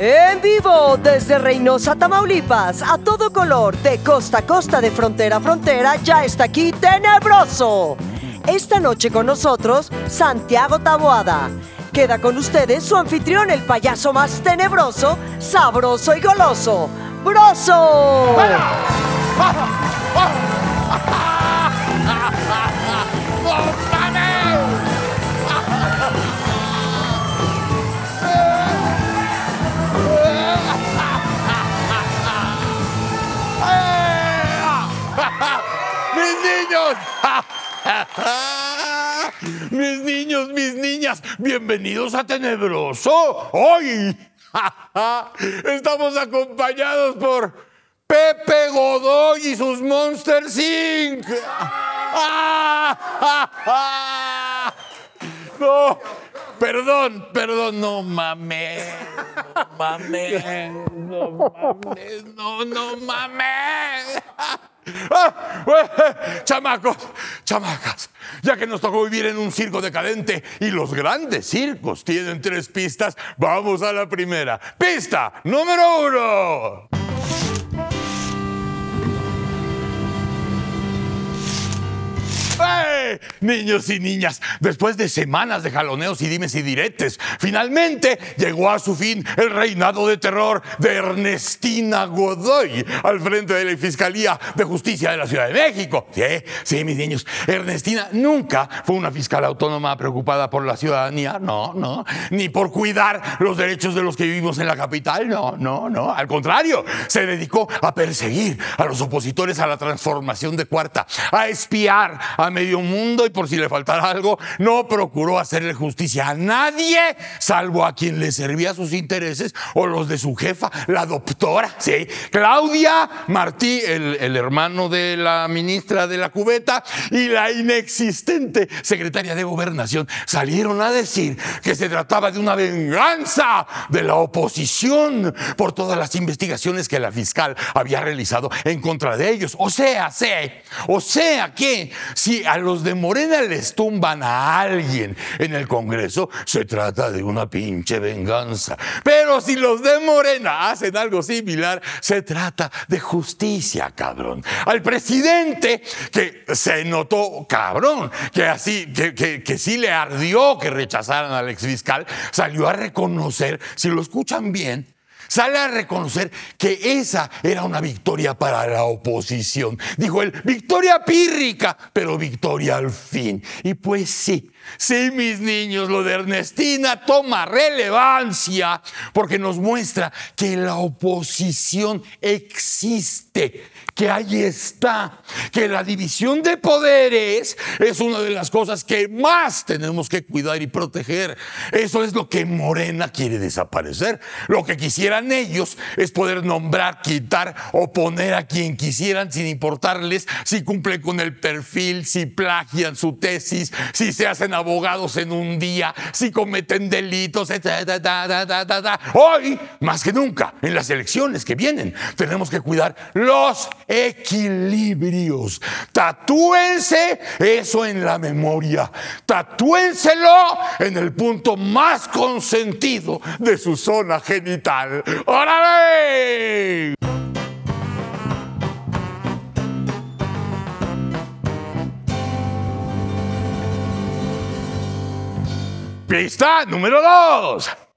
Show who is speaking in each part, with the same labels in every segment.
Speaker 1: En vivo desde Reynosa, Tamaulipas, a todo color, de costa a costa, de frontera a frontera, ya está aquí Tenebroso. Esta noche con nosotros, Santiago Taboada. Queda con ustedes su anfitrión, el payaso más tenebroso, sabroso y goloso, Broso.
Speaker 2: ¡Mis mis niños, mis niñas, bienvenidos a Tenebroso. Hoy estamos acompañados por Pepe Godoy y sus Monsters Inc. No, perdón, perdón, no mames, no mames, no mames, no, no mames. Ah, bueno, chamacos, chamacas, ya que nos tocó vivir en un circo decadente y los grandes circos tienen tres pistas, vamos a la primera. Pista número uno. ¡Eh! Niños y niñas, después de semanas de jaloneos y dimes y diretes, finalmente llegó a su fin el reinado de terror de Ernestina Godoy al frente de la Fiscalía de Justicia de la Ciudad de México. Sí, sí, mis niños. Ernestina nunca fue una fiscal autónoma preocupada por la ciudadanía, no, no, ni por cuidar los derechos de los que vivimos en la capital, no, no, no. Al contrario, se dedicó a perseguir a los opositores a la transformación de cuarta, a espiar a medio mundo y por si le faltara algo, no procuró hacerle justicia a nadie, salvo a quien le servía sus intereses o los de su jefa, la doctora, sí, Claudia Martí, el, el hermano de la ministra de la cubeta y la inexistente secretaria de gobernación salieron a decir que se trataba de una venganza de la oposición por todas las investigaciones que la fiscal había realizado en contra de ellos. O sea, sé, o sea que si a los de Morena les tumban a alguien en el Congreso, se trata de una pinche venganza. Pero si los de Morena hacen algo similar, se trata de justicia, cabrón. Al presidente que se notó cabrón, que así, que, que, que sí le ardió que rechazaran al exfiscal, salió a reconocer, si lo escuchan bien, sale a reconocer que esa era una victoria para la oposición. Dijo él, victoria pírrica, pero victoria al fin. Y pues sí, sí, mis niños, lo de Ernestina toma relevancia porque nos muestra que la oposición existe, que ahí está, que la división de poderes es una de las cosas que más tenemos que cuidar y proteger. Eso es lo que Morena quiere desaparecer. Lo que quisieran ellos es poder nombrar, quitar o poner a quien quisieran sin importarles si cumplen con el perfil, si plagian su tesis, si se hacen abogados en un día, si cometen delitos, etc. Hoy, más que nunca, en las elecciones que vienen, tenemos que cuidar los equilibrios. Tatúense eso en la memoria. Tatúenselo en el punto más consentido de su zona genital. ¡Órale! Pista número dos.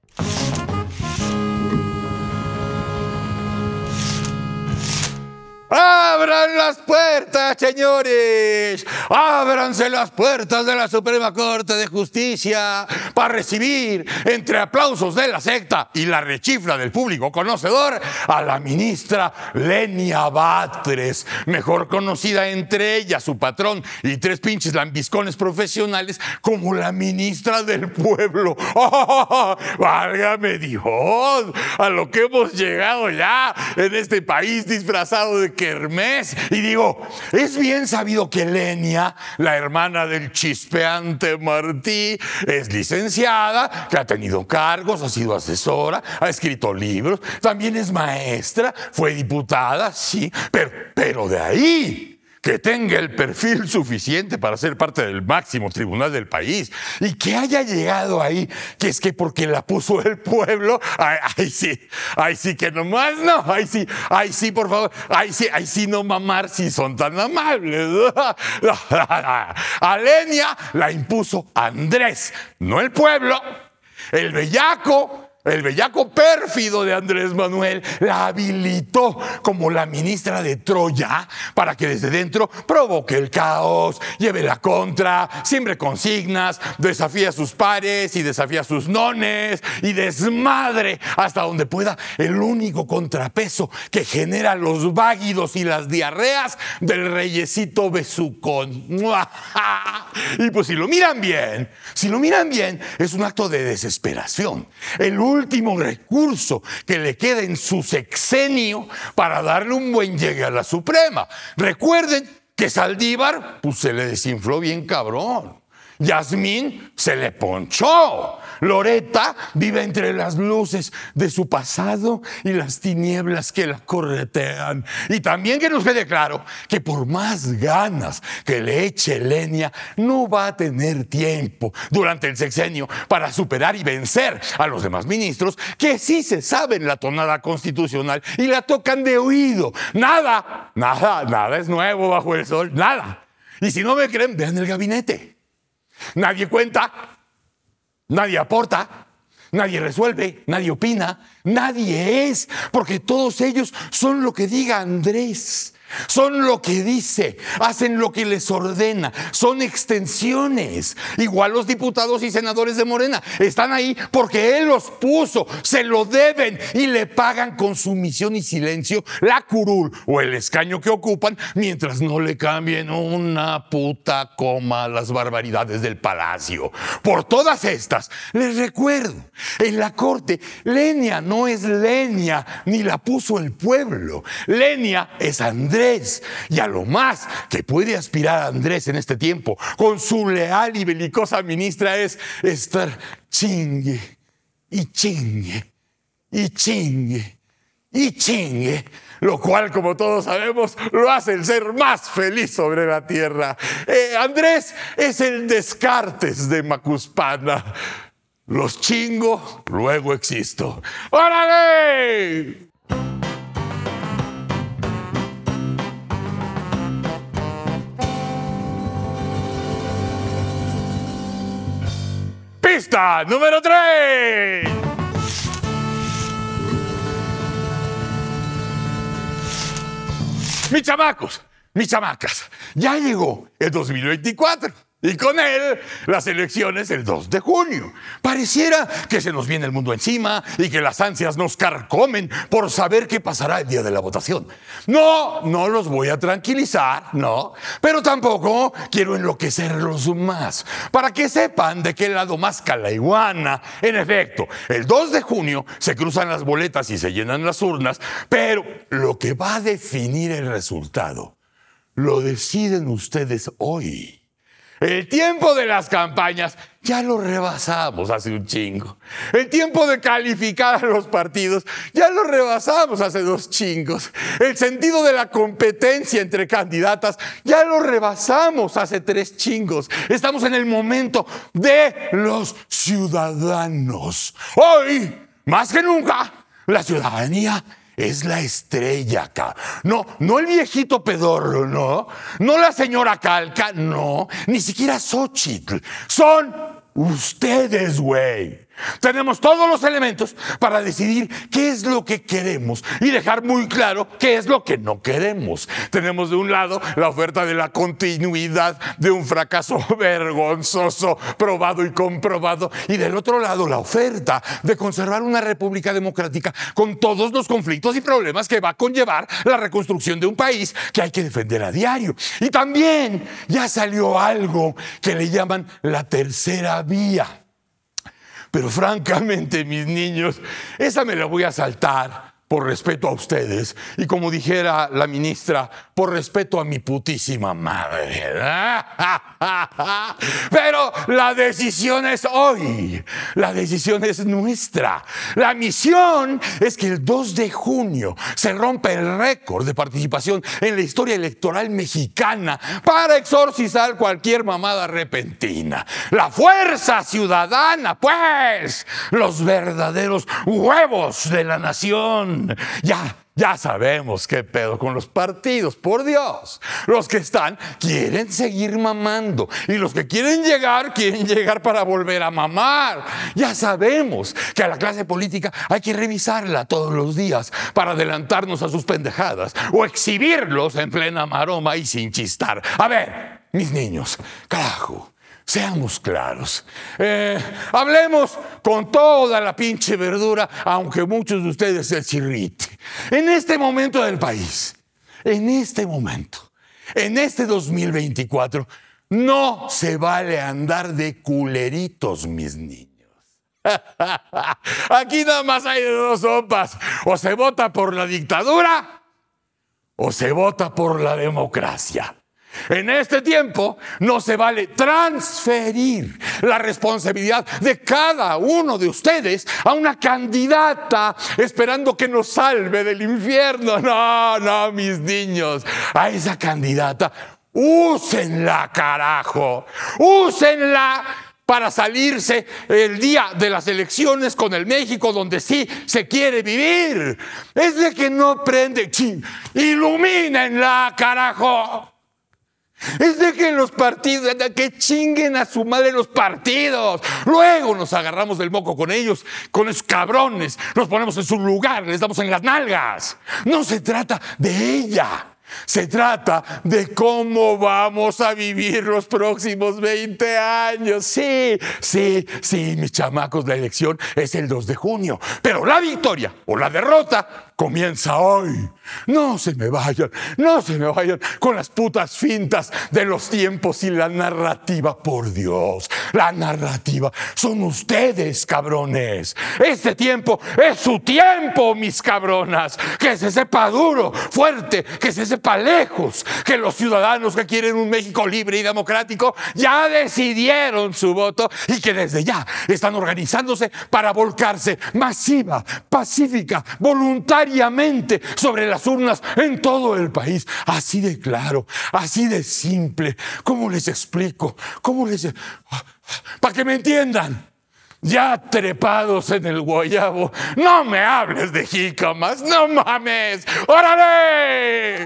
Speaker 2: Abran las puertas, señores. Ábranse las puertas de la Suprema Corte de Justicia para recibir, entre aplausos de la secta y la rechifla del público conocedor, a la ministra Lenia Batres, mejor conocida entre ellas, su patrón y tres pinches lambiscones profesionales como la ministra del pueblo. ¡Oh, válgame Dios! A lo que hemos llegado ya en este país disfrazado de kermés. Y digo, es bien sabido que Lenia, la hermana del chispeante Martí, es licenciada, que ha tenido cargos, ha sido asesora, ha escrito libros, también es maestra, fue diputada, sí, pero, pero de ahí que tenga el perfil suficiente para ser parte del máximo tribunal del país y que haya llegado ahí, que es que porque la puso el pueblo, ay, sí, ay sí que nomás no, ay sí, ay sí, por favor, ay sí, ay sí no mamar si son tan amables. A Lenia la impuso Andrés, no el pueblo, el bellaco el bellaco pérfido de Andrés Manuel la habilitó como la ministra de Troya para que desde dentro provoque el caos, lleve la contra, siembre consignas, desafíe a sus pares y desafíe a sus nones y desmadre hasta donde pueda el único contrapeso que genera los váguidos y las diarreas del reyesito besucón. Y pues si lo miran bien, si lo miran bien, es un acto de desesperación. Último recurso que le queda en su sexenio para darle un buen llegue a la Suprema. Recuerden que Saldívar pues, se le desinfló bien cabrón. Yasmín se le ponchó. Loreta vive entre las luces de su pasado y las tinieblas que la corretean. Y también que nos quede claro que por más ganas que le eche Lenia, no va a tener tiempo durante el sexenio para superar y vencer a los demás ministros que sí se saben la tonada constitucional y la tocan de oído. Nada, nada, nada es nuevo bajo el sol, nada. Y si no me creen, vean el gabinete. Nadie cuenta, nadie aporta, nadie resuelve, nadie opina, nadie es, porque todos ellos son lo que diga Andrés. Son lo que dice, hacen lo que les ordena, son extensiones. Igual los diputados y senadores de Morena están ahí porque él los puso, se lo deben y le pagan con sumisión y silencio la curul o el escaño que ocupan mientras no le cambien una puta coma a las barbaridades del palacio. Por todas estas, les recuerdo, en la corte, Lenia no es Lenia, ni la puso el pueblo. Lenia es Andrés y a lo más que puede aspirar Andrés en este tiempo con su leal y belicosa ministra es estar chingue y chingue y chingue y chingue lo cual, como todos sabemos, lo hace el ser más feliz sobre la tierra. Eh, Andrés es el Descartes de Macuspana. Los chingo, luego existo. ¡Órale! Pista número 3. Mis chamacos, mis chamacas, ya llegó el 2024. Y con él, las elecciones el 2 de junio. Pareciera que se nos viene el mundo encima y que las ansias nos carcomen por saber qué pasará el día de la votación. No, no los voy a tranquilizar, no, pero tampoco quiero enloquecerlos más. Para que sepan de qué lado más iguana. En efecto, el 2 de junio se cruzan las boletas y se llenan las urnas, pero lo que va a definir el resultado lo deciden ustedes hoy. El tiempo de las campañas ya lo rebasamos hace un chingo. El tiempo de calificar a los partidos ya lo rebasamos hace dos chingos. El sentido de la competencia entre candidatas ya lo rebasamos hace tres chingos. Estamos en el momento de los ciudadanos. Hoy, más que nunca, la ciudadanía es la estrella acá. No, no el viejito pedorro, no. No la señora Calca, no. Ni siquiera Xochitl. Son ustedes, güey. Tenemos todos los elementos para decidir qué es lo que queremos y dejar muy claro qué es lo que no queremos. Tenemos de un lado la oferta de la continuidad de un fracaso vergonzoso, probado y comprobado, y del otro lado la oferta de conservar una república democrática con todos los conflictos y problemas que va a conllevar la reconstrucción de un país que hay que defender a diario. Y también ya salió algo que le llaman la tercera vía pero francamente, mis niños, esa me la voy a saltar por respeto a ustedes y como dijera la ministra, por respeto a mi putísima madre. Pero la decisión es hoy, la decisión es nuestra. La misión es que el 2 de junio se rompa el récord de participación en la historia electoral mexicana para exorcizar cualquier mamada repentina. La fuerza ciudadana, pues, los verdaderos huevos de la nación ya, ya sabemos qué pedo con los partidos, por Dios. Los que están quieren seguir mamando y los que quieren llegar quieren llegar para volver a mamar. Ya sabemos que a la clase política hay que revisarla todos los días para adelantarnos a sus pendejadas o exhibirlos en plena maroma y sin chistar. A ver, mis niños, carajo. Seamos claros. Eh, hablemos con toda la pinche verdura, aunque muchos de ustedes se chirrite. En este momento del país, en este momento, en este 2024, no se vale andar de culeritos, mis niños. Aquí nada más hay dos sopas. O se vota por la dictadura o se vota por la democracia. En este tiempo no se vale transferir la responsabilidad de cada uno de ustedes a una candidata esperando que nos salve del infierno. No, no, mis niños, a esa candidata, úsenla, carajo, úsenla para salirse el día de las elecciones con el México donde sí se quiere vivir. Es de que no prende, ilumínenla, carajo. Es de que los partidos, que chinguen a su madre los partidos. Luego nos agarramos del moco con ellos, con esos cabrones. Nos ponemos en su lugar, les damos en las nalgas. No se trata de ella. Se trata de cómo vamos a vivir los próximos 20 años. Sí, sí, sí, mis chamacos, la elección es el 2 de junio. Pero la victoria o la derrota comienza hoy. No se me vayan, no se me vayan con las putas fintas de los tiempos y la narrativa, por Dios. La narrativa son ustedes, cabrones. Este tiempo es su tiempo, mis cabronas. Que se sepa duro, fuerte, que se sepa lejos, que los ciudadanos que quieren un México libre y democrático ya decidieron su voto y que desde ya están organizándose para volcarse masiva, pacífica, voluntariamente sobre las urnas en todo el país. Así de claro, así de simple. ¿Cómo les explico? ¿Cómo les... Para que me entiendan. Ya trepados en el guayabo, no me hables de jícamas, no mames. ¡Órale!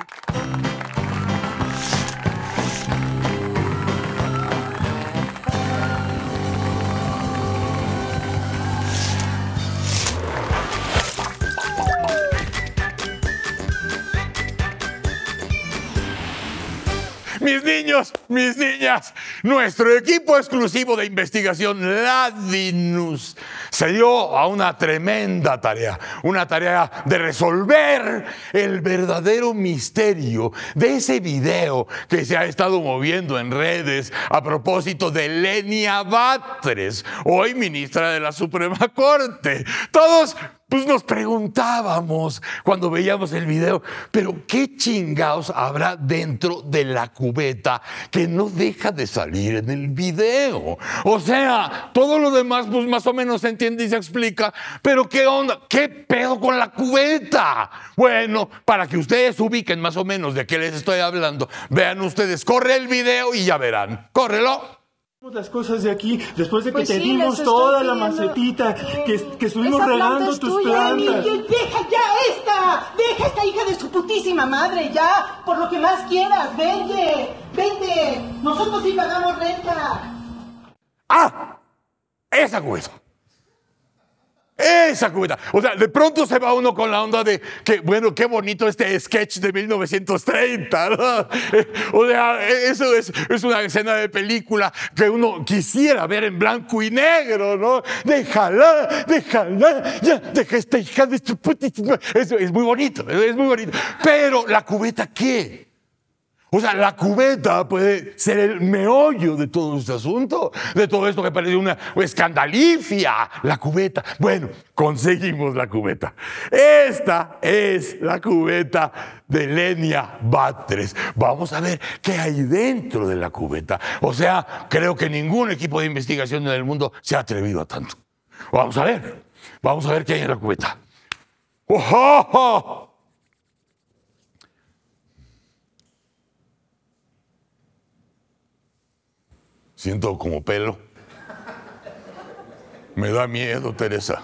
Speaker 2: Mis niños, mis niñas, nuestro equipo exclusivo de investigación, Ladinus, se dio a una tremenda tarea, una tarea de resolver el verdadero misterio de ese video que se ha estado moviendo en redes a propósito de Lenia Batres, hoy ministra de la Suprema Corte. Todos pues nos preguntábamos cuando veíamos el video, pero ¿qué chingados habrá dentro de la cubeta que no deja de salir en el video? O sea, todo lo demás pues más o menos se entiende y se explica, pero ¿qué onda? ¿Qué pedo con la cubeta? Bueno, para que ustedes ubiquen más o menos de qué les estoy hablando, vean ustedes, corre el video y ya verán. Córrelo
Speaker 3: las cosas de aquí después de que pues te dimos toda la macetita que, que estuvimos regando tus plantas.
Speaker 4: deja ya esta, deja esta hija de su putísima madre ya, por lo que más quieras, vende, vende, nosotros sí pagamos renta.
Speaker 2: Ah, esa cosa. Esa cubeta. O sea, de pronto se va uno con la onda de que, bueno, qué bonito este sketch de 1930. O sea, eso es, es, una escena de película que uno quisiera ver en blanco y negro, ¿no? Déjala, déjala, ya, deja esta hija de tu putísima. Eso es muy bonito, es muy bonito. Pero la cubeta, ¿qué? O sea, la cubeta puede ser el meollo de todo este asunto, de todo esto que parece una escandalifia. La cubeta. Bueno, conseguimos la cubeta. Esta es la cubeta de Lenia Batres. Vamos a ver qué hay dentro de la cubeta. O sea, creo que ningún equipo de investigación en el mundo se ha atrevido a tanto. Vamos a ver. Vamos a ver qué hay en la cubeta. ¡Oh! Siento como pelo. Me da miedo, Teresa.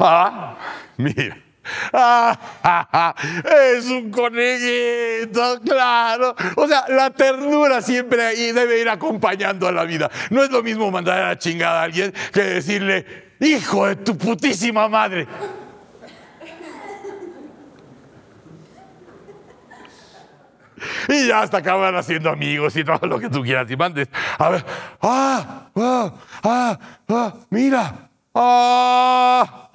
Speaker 2: Ah, mira. Ah, es un conejito, claro. O sea, la ternura siempre ahí debe ir acompañando a la vida. No es lo mismo mandar a la chingada a alguien que decirle, hijo de tu putísima madre. Y ya hasta acaban haciendo amigos y todo lo que tú quieras y mandes. A ver, ah, ah, ah, ah mira. Ah,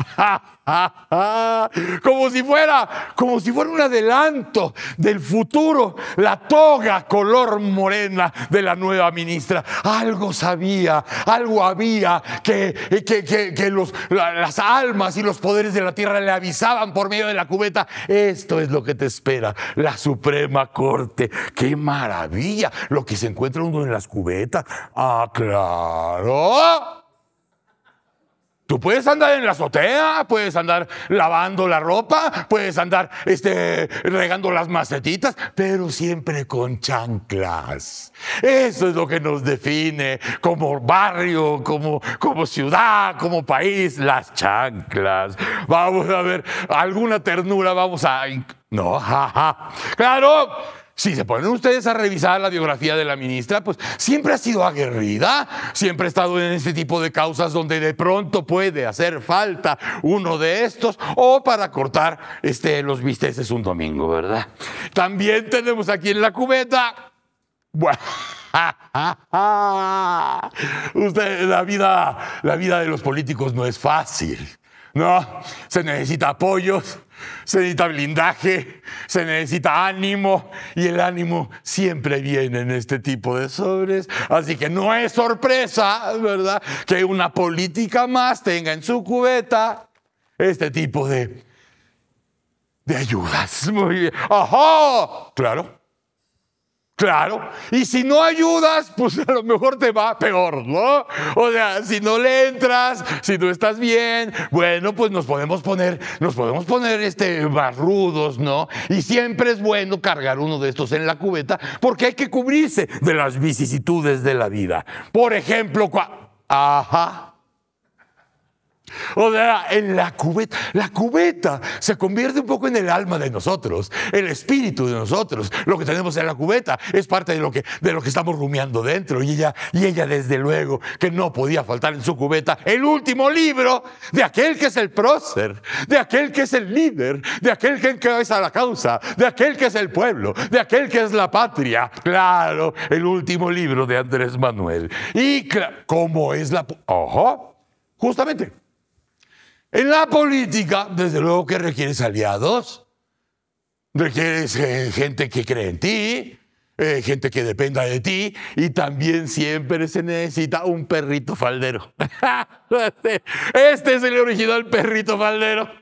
Speaker 2: como si fuera, como si fuera un adelanto del futuro, la toga color morena de la nueva ministra. Algo sabía, algo había que, que, que, los, las almas y los poderes de la tierra le avisaban por medio de la cubeta. Esto es lo que te espera, la Suprema Corte. ¡Qué maravilla! Lo que se encuentra uno en las cubetas. Ah, claro. Tú puedes andar en la azotea, puedes andar lavando la ropa, puedes andar este, regando las macetitas, pero siempre con chanclas. Eso es lo que nos define como barrio, como, como ciudad, como país, las chanclas. Vamos a ver, alguna ternura vamos a... No, jaja. Claro si se ponen ustedes a revisar la biografía de la ministra, pues siempre ha sido aguerrida, siempre ha estado en este tipo de causas donde de pronto puede hacer falta uno de estos o para cortar este, los bisteces un domingo, ¿verdad? También tenemos aquí en la cubeta. Bueno. La vida, la vida de los políticos no es fácil. No, se necesita apoyos, se necesita blindaje, se necesita ánimo y el ánimo siempre viene en este tipo de sobres. Así que no es sorpresa, ¿verdad? Que una política más tenga en su cubeta este tipo de, de ayudas. Muy bien. ¡Ajá! Claro. Claro, y si no ayudas, pues a lo mejor te va peor, ¿no? O sea, si no le entras, si no estás bien, bueno, pues nos podemos poner, nos podemos poner este barrudos, ¿no? Y siempre es bueno cargar uno de estos en la cubeta porque hay que cubrirse de las vicisitudes de la vida. Por ejemplo, ajá, o sea, en la cubeta, la cubeta se convierte un poco en el alma de nosotros, el espíritu de nosotros. Lo que tenemos en la cubeta es parte de lo que, de lo que estamos rumiando dentro. Y ella, y ella, desde luego, que no podía faltar en su cubeta el último libro de aquel que es el prócer, de aquel que es el líder, de aquel que encabeza la causa, de aquel que es el pueblo, de aquel que es la patria. Claro, el último libro de Andrés Manuel. Y cómo es la... Ojo, justamente en la política, desde luego que requieres aliados, requieres eh, gente que cree en ti, eh, gente que dependa de ti y también siempre se necesita un perrito faldero. este es el original perrito faldero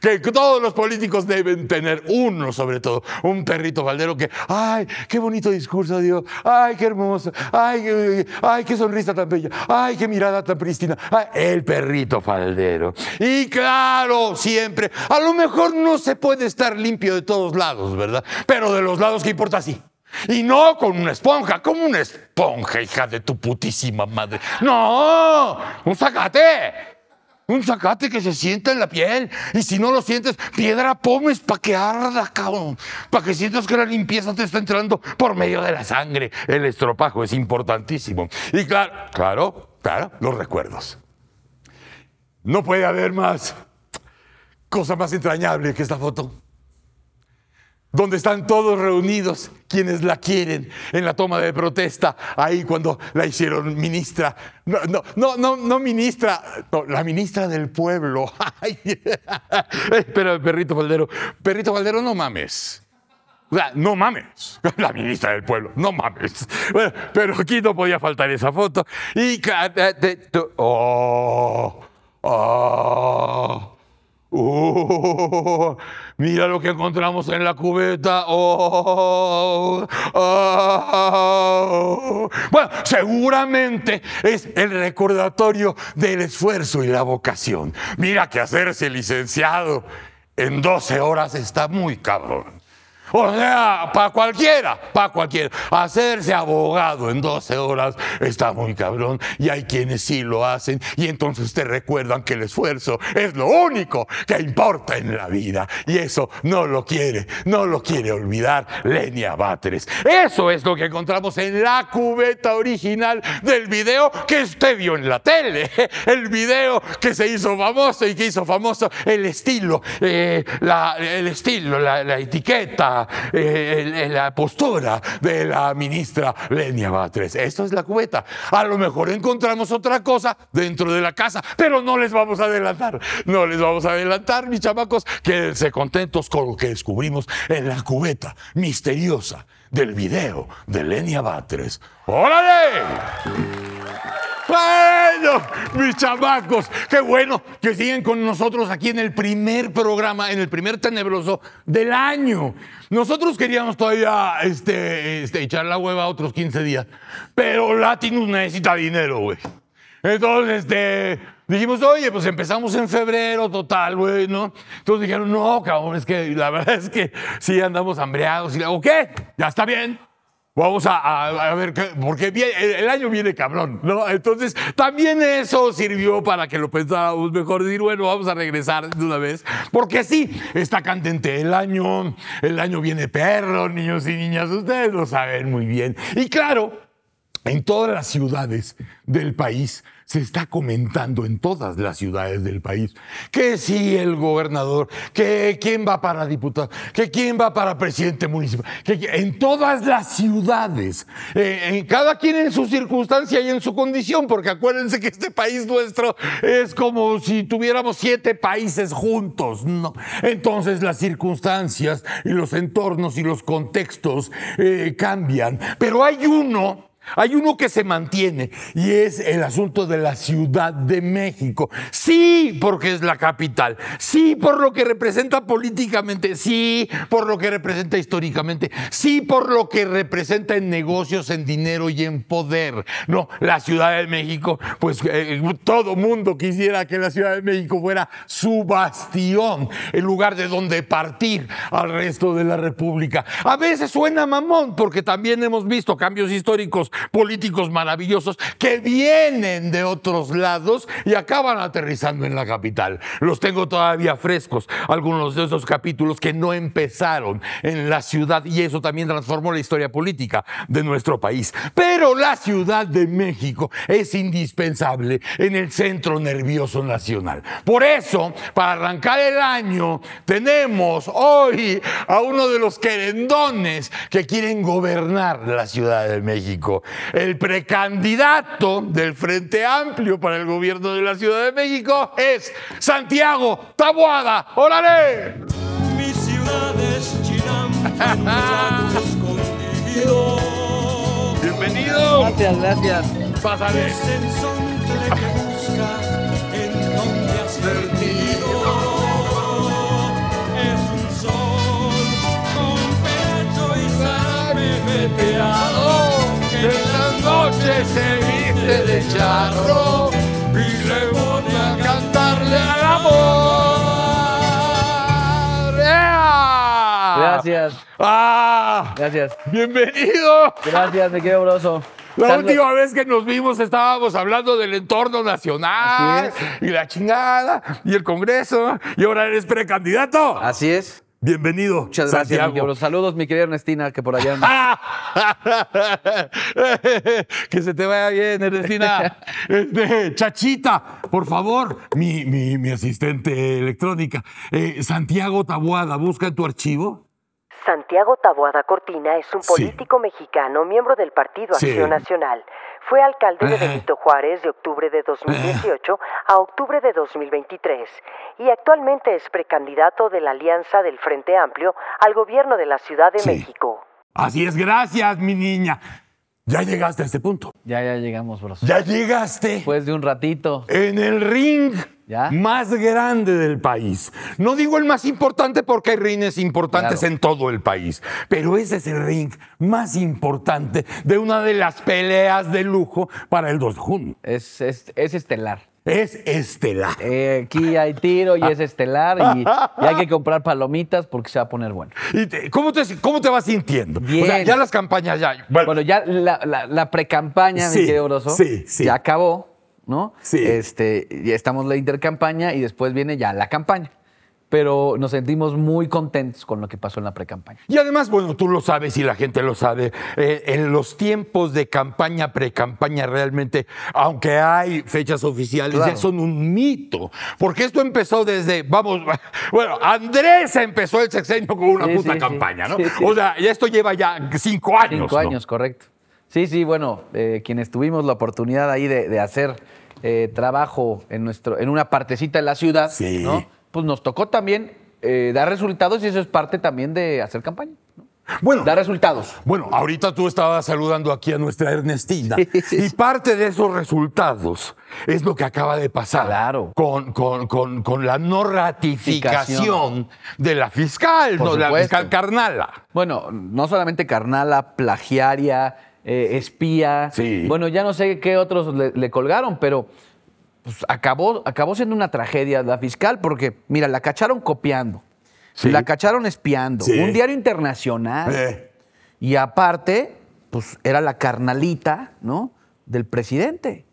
Speaker 2: que todos los políticos deben tener uno sobre todo, un perrito faldero que, ay, qué bonito discurso dio, ay, qué hermoso, ay, ay, qué sonrisa tan bella, ay, qué mirada tan prístina, el perrito faldero. Y claro, siempre, a lo mejor no se puede estar limpio de todos lados, ¿verdad? Pero de los lados que importa sí. Y no con una esponja, como una esponja, hija de tu putísima madre. No, un zacate. Un zacate que se sienta en la piel. Y si no lo sientes, piedra pomes para que arda, cabrón. Para que sientas que la limpieza te está entrando por medio de la sangre. El estropajo es importantísimo. Y claro, claro, claro, los recuerdos. No puede haber más cosa más entrañable que esta foto donde están todos reunidos quienes la quieren en la toma de protesta, ahí cuando la hicieron ministra, no, no, no, no, ministra, la ministra del pueblo. Pero perrito Valdero, perrito Valdero, no mames. O sea, no mames. La ministra del pueblo, no mames. Pero aquí no podía faltar esa foto. Y. ¡Oh! ¡Oh! ¡Oh! Mira lo que encontramos en la cubeta. ¡Oh! ¡Oh! Bueno, seguramente es el recordatorio del esfuerzo y la vocación. Mira que hacerse licenciado en 12 horas está muy cabrón. O sea, para cualquiera, para cualquiera. Hacerse abogado en 12 horas está muy cabrón y hay quienes sí lo hacen y entonces te recuerdan que el esfuerzo es lo único que importa en la vida y eso no lo quiere, no lo quiere olvidar Lenia Batres. Eso es lo que encontramos en la cubeta original del video que usted vio en la tele, el video que se hizo famoso y que hizo famoso el estilo, eh, el estilo, la etiqueta, eh, la postura de la ministra Lenia Batres. Esto es la cubeta. A lo mejor encontramos otra cosa dentro de la casa, pero no les vamos a adelantar. No les vamos a adelantar, mis chamacos. Quédense contentos con lo que descubrimos en la cubeta misteriosa del video de Lenia Batres. ¡Órale! Bueno, mis chamacos, qué bueno que siguen con nosotros aquí en el primer programa, en el primer tenebroso del año. Nosotros queríamos todavía este, este, echar la hueva otros 15 días, pero Latinus necesita dinero, güey. Entonces, este, dijimos, oye, pues empezamos en febrero, total, güey, ¿no? Entonces dijeron, no, cabrón, es que la verdad es que sí andamos hambreados. Y le digo, ¿qué? Ya está bien. Vamos a, ver, porque el año viene cabrón, ¿no? Entonces, también eso sirvió para que lo pensáramos mejor, decir, bueno, vamos a regresar de una vez, porque sí, está candente el año, el año viene perro, niños y niñas, ustedes lo saben muy bien. Y claro, en todas las ciudades del país se está comentando en todas las ciudades del país que sí el gobernador, que quién va para diputado, que quién va para presidente municipal, que en todas las ciudades, eh, en cada quien en su circunstancia y en su condición, porque acuérdense que este país nuestro es como si tuviéramos siete países juntos, ¿no? Entonces las circunstancias y los entornos y los contextos eh, cambian, pero hay uno hay uno que se mantiene y es el asunto de la Ciudad de México. Sí, porque es la capital. Sí, por lo que representa políticamente. Sí, por lo que representa históricamente. Sí, por lo que representa en negocios, en dinero y en poder. No, la Ciudad de México, pues eh, todo mundo quisiera que la Ciudad de México fuera su bastión, el lugar de donde partir al resto de la República. A veces suena mamón porque también hemos visto cambios históricos políticos maravillosos que vienen de otros lados y acaban aterrizando en la capital. Los tengo todavía frescos, algunos de esos capítulos que no empezaron en la ciudad y eso también transformó la historia política de nuestro país. Pero la Ciudad de México es indispensable en el centro nervioso nacional. Por eso, para arrancar el año, tenemos hoy a uno de los querendones que quieren gobernar la Ciudad de México el precandidato del Frente Amplio para el gobierno de la Ciudad de México es Santiago Taboada. ¡Órale! Mi ciudad es Bienvenido.
Speaker 5: Gracias, gracias.
Speaker 2: Pásale. Noche se viste de charro y le voy a cantarle al amor.
Speaker 5: Gracias.
Speaker 2: ¡Ah!
Speaker 5: Gracias.
Speaker 2: Bienvenido.
Speaker 5: Gracias, me quedo broso.
Speaker 2: La última vez que nos vimos estábamos hablando del entorno nacional y la chingada y el Congreso y ahora eres precandidato.
Speaker 5: Así es.
Speaker 2: Bienvenido.
Speaker 5: Muchas gracias,
Speaker 2: Santiago.
Speaker 5: Saludos, mi querida Ernestina, que por allá
Speaker 2: que se te vaya bien, Ernestina. Este, Chachita, por favor, mi, mi, asistente electrónica. Eh, Santiago Tabuada, busca en tu archivo.
Speaker 6: Santiago Tabuada Cortina es un político mexicano, miembro del Partido Acción Nacional
Speaker 1: Fue alcalde de Benito Juárez de octubre de 2018 a octubre de 2023 y actualmente es precandidato de la Alianza del Frente Amplio al gobierno de la Ciudad de
Speaker 2: Sí.
Speaker 1: México.
Speaker 2: Así es, gracias, mi niña. Ya llegaste a este punto.
Speaker 5: Ya, ya llegamos, broso.
Speaker 2: Ya llegaste
Speaker 5: Después de un ratito.
Speaker 2: en el ring
Speaker 5: ¿Ya?
Speaker 2: más grande del país. No digo el más importante porque hay rines importantes
Speaker 5: Claro.
Speaker 2: en todo el país, pero ese es el ring más importante de una de las peleas de lujo para el 2 de junio.
Speaker 5: Es, es, es estelar.
Speaker 2: Es estelar.
Speaker 5: Eh, aquí hay tiro y es estelar y, y hay que comprar palomitas porque se va a poner bueno.
Speaker 2: ¿Y te- cómo, te, ¿Cómo te vas sintiendo? O sea, ya las campañas ya. Bueno,
Speaker 5: Bueno, ya la, la, la precampaña,
Speaker 2: Sí,
Speaker 5: mi querido Broso,
Speaker 2: sí, sí.
Speaker 5: ya acabó, ¿no?
Speaker 2: Sí.
Speaker 5: Este, ya estamos en la intercampaña y después viene ya la campaña. Pero nos sentimos muy contentos con lo que pasó en la precampaña.
Speaker 2: Y además, bueno, tú lo sabes y la gente lo sabe, eh, en los tiempos de campaña, pre-campaña, realmente, aunque hay fechas oficiales,
Speaker 5: Claro.
Speaker 2: ya son un mito. Porque esto empezó desde, vamos, bueno, Andrés empezó el sexenio con una
Speaker 5: Sí,
Speaker 2: puta
Speaker 5: sí,
Speaker 2: campaña, ¿no?
Speaker 5: Sí.
Speaker 2: O sea, y esto lleva ya cinco años.
Speaker 5: Cinco
Speaker 2: ¿no?
Speaker 5: años, correcto. Sí, sí, bueno, eh, quienes tuvimos la oportunidad ahí de, de hacer eh, trabajo en, nuestro, en una partecita de la ciudad. ¿no? Pues nos tocó también eh, dar resultados y eso es parte también de hacer campaña. ¿no?
Speaker 2: Bueno,
Speaker 5: Dar resultados.
Speaker 2: Bueno, ahorita tú estabas saludando aquí a nuestra Ernestina.
Speaker 5: Sí, sí,
Speaker 2: y parte de esos resultados es lo que acaba de pasar
Speaker 5: Claro.
Speaker 2: con, con- con- con la no ratificación de la fiscal,
Speaker 5: Por
Speaker 2: no, de la fiscal Carnala.
Speaker 5: Bueno, no solamente carnala, plagiaria, eh, espía.
Speaker 2: Sí.
Speaker 5: Bueno, ya no sé qué otros le, le colgaron, pero pues, acabó, acabó siendo una tragedia la fiscal porque, mira, la cacharon copiando,
Speaker 2: Sí.
Speaker 5: la cacharon espiando,
Speaker 2: Sí.
Speaker 5: un diario internacional.
Speaker 2: Eh,
Speaker 5: Y aparte, pues era la carnalita, ¿no? Del presidente.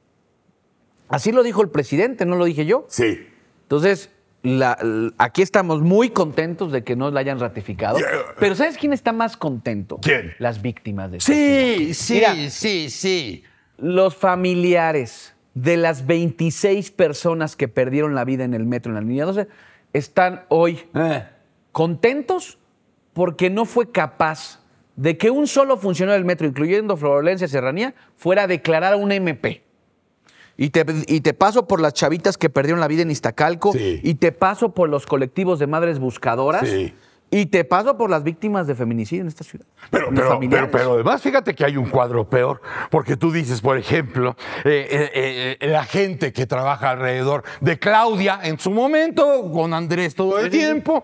Speaker 5: Así lo dijo el presidente, no lo dije yo.
Speaker 2: sí.
Speaker 5: Entonces, la- aquí estamos muy contentos de que no la hayan ratificado.
Speaker 2: Yeah.
Speaker 5: Pero ¿sabes quién está más contento?
Speaker 2: ¿Quién?
Speaker 5: Las víctimas de este
Speaker 2: Sí, sí,
Speaker 5: Mira.
Speaker 2: sí, sí.
Speaker 5: Los familiares de las 26 personas que perdieron la vida en el metro en la línea 12 están hoy
Speaker 2: Eh,
Speaker 5: contentos porque no fue capaz de que un solo funcionario del metro, incluyendo Florencia Serranía, fuera a declarar una MP. Y te, y te paso por las chavitas que perdieron la vida en Iztacalco,
Speaker 2: Sí.
Speaker 5: y te paso por los colectivos de madres buscadoras,
Speaker 2: Sí.
Speaker 5: Y te paso por las víctimas de feminicidio en esta ciudad.
Speaker 2: Pero, pero, pero, pero además, fíjate que hay un cuadro peor, porque tú dices, por ejemplo, eh, eh, eh, la gente que trabaja alrededor de Claudia en su momento, con Andrés todo el tiempo,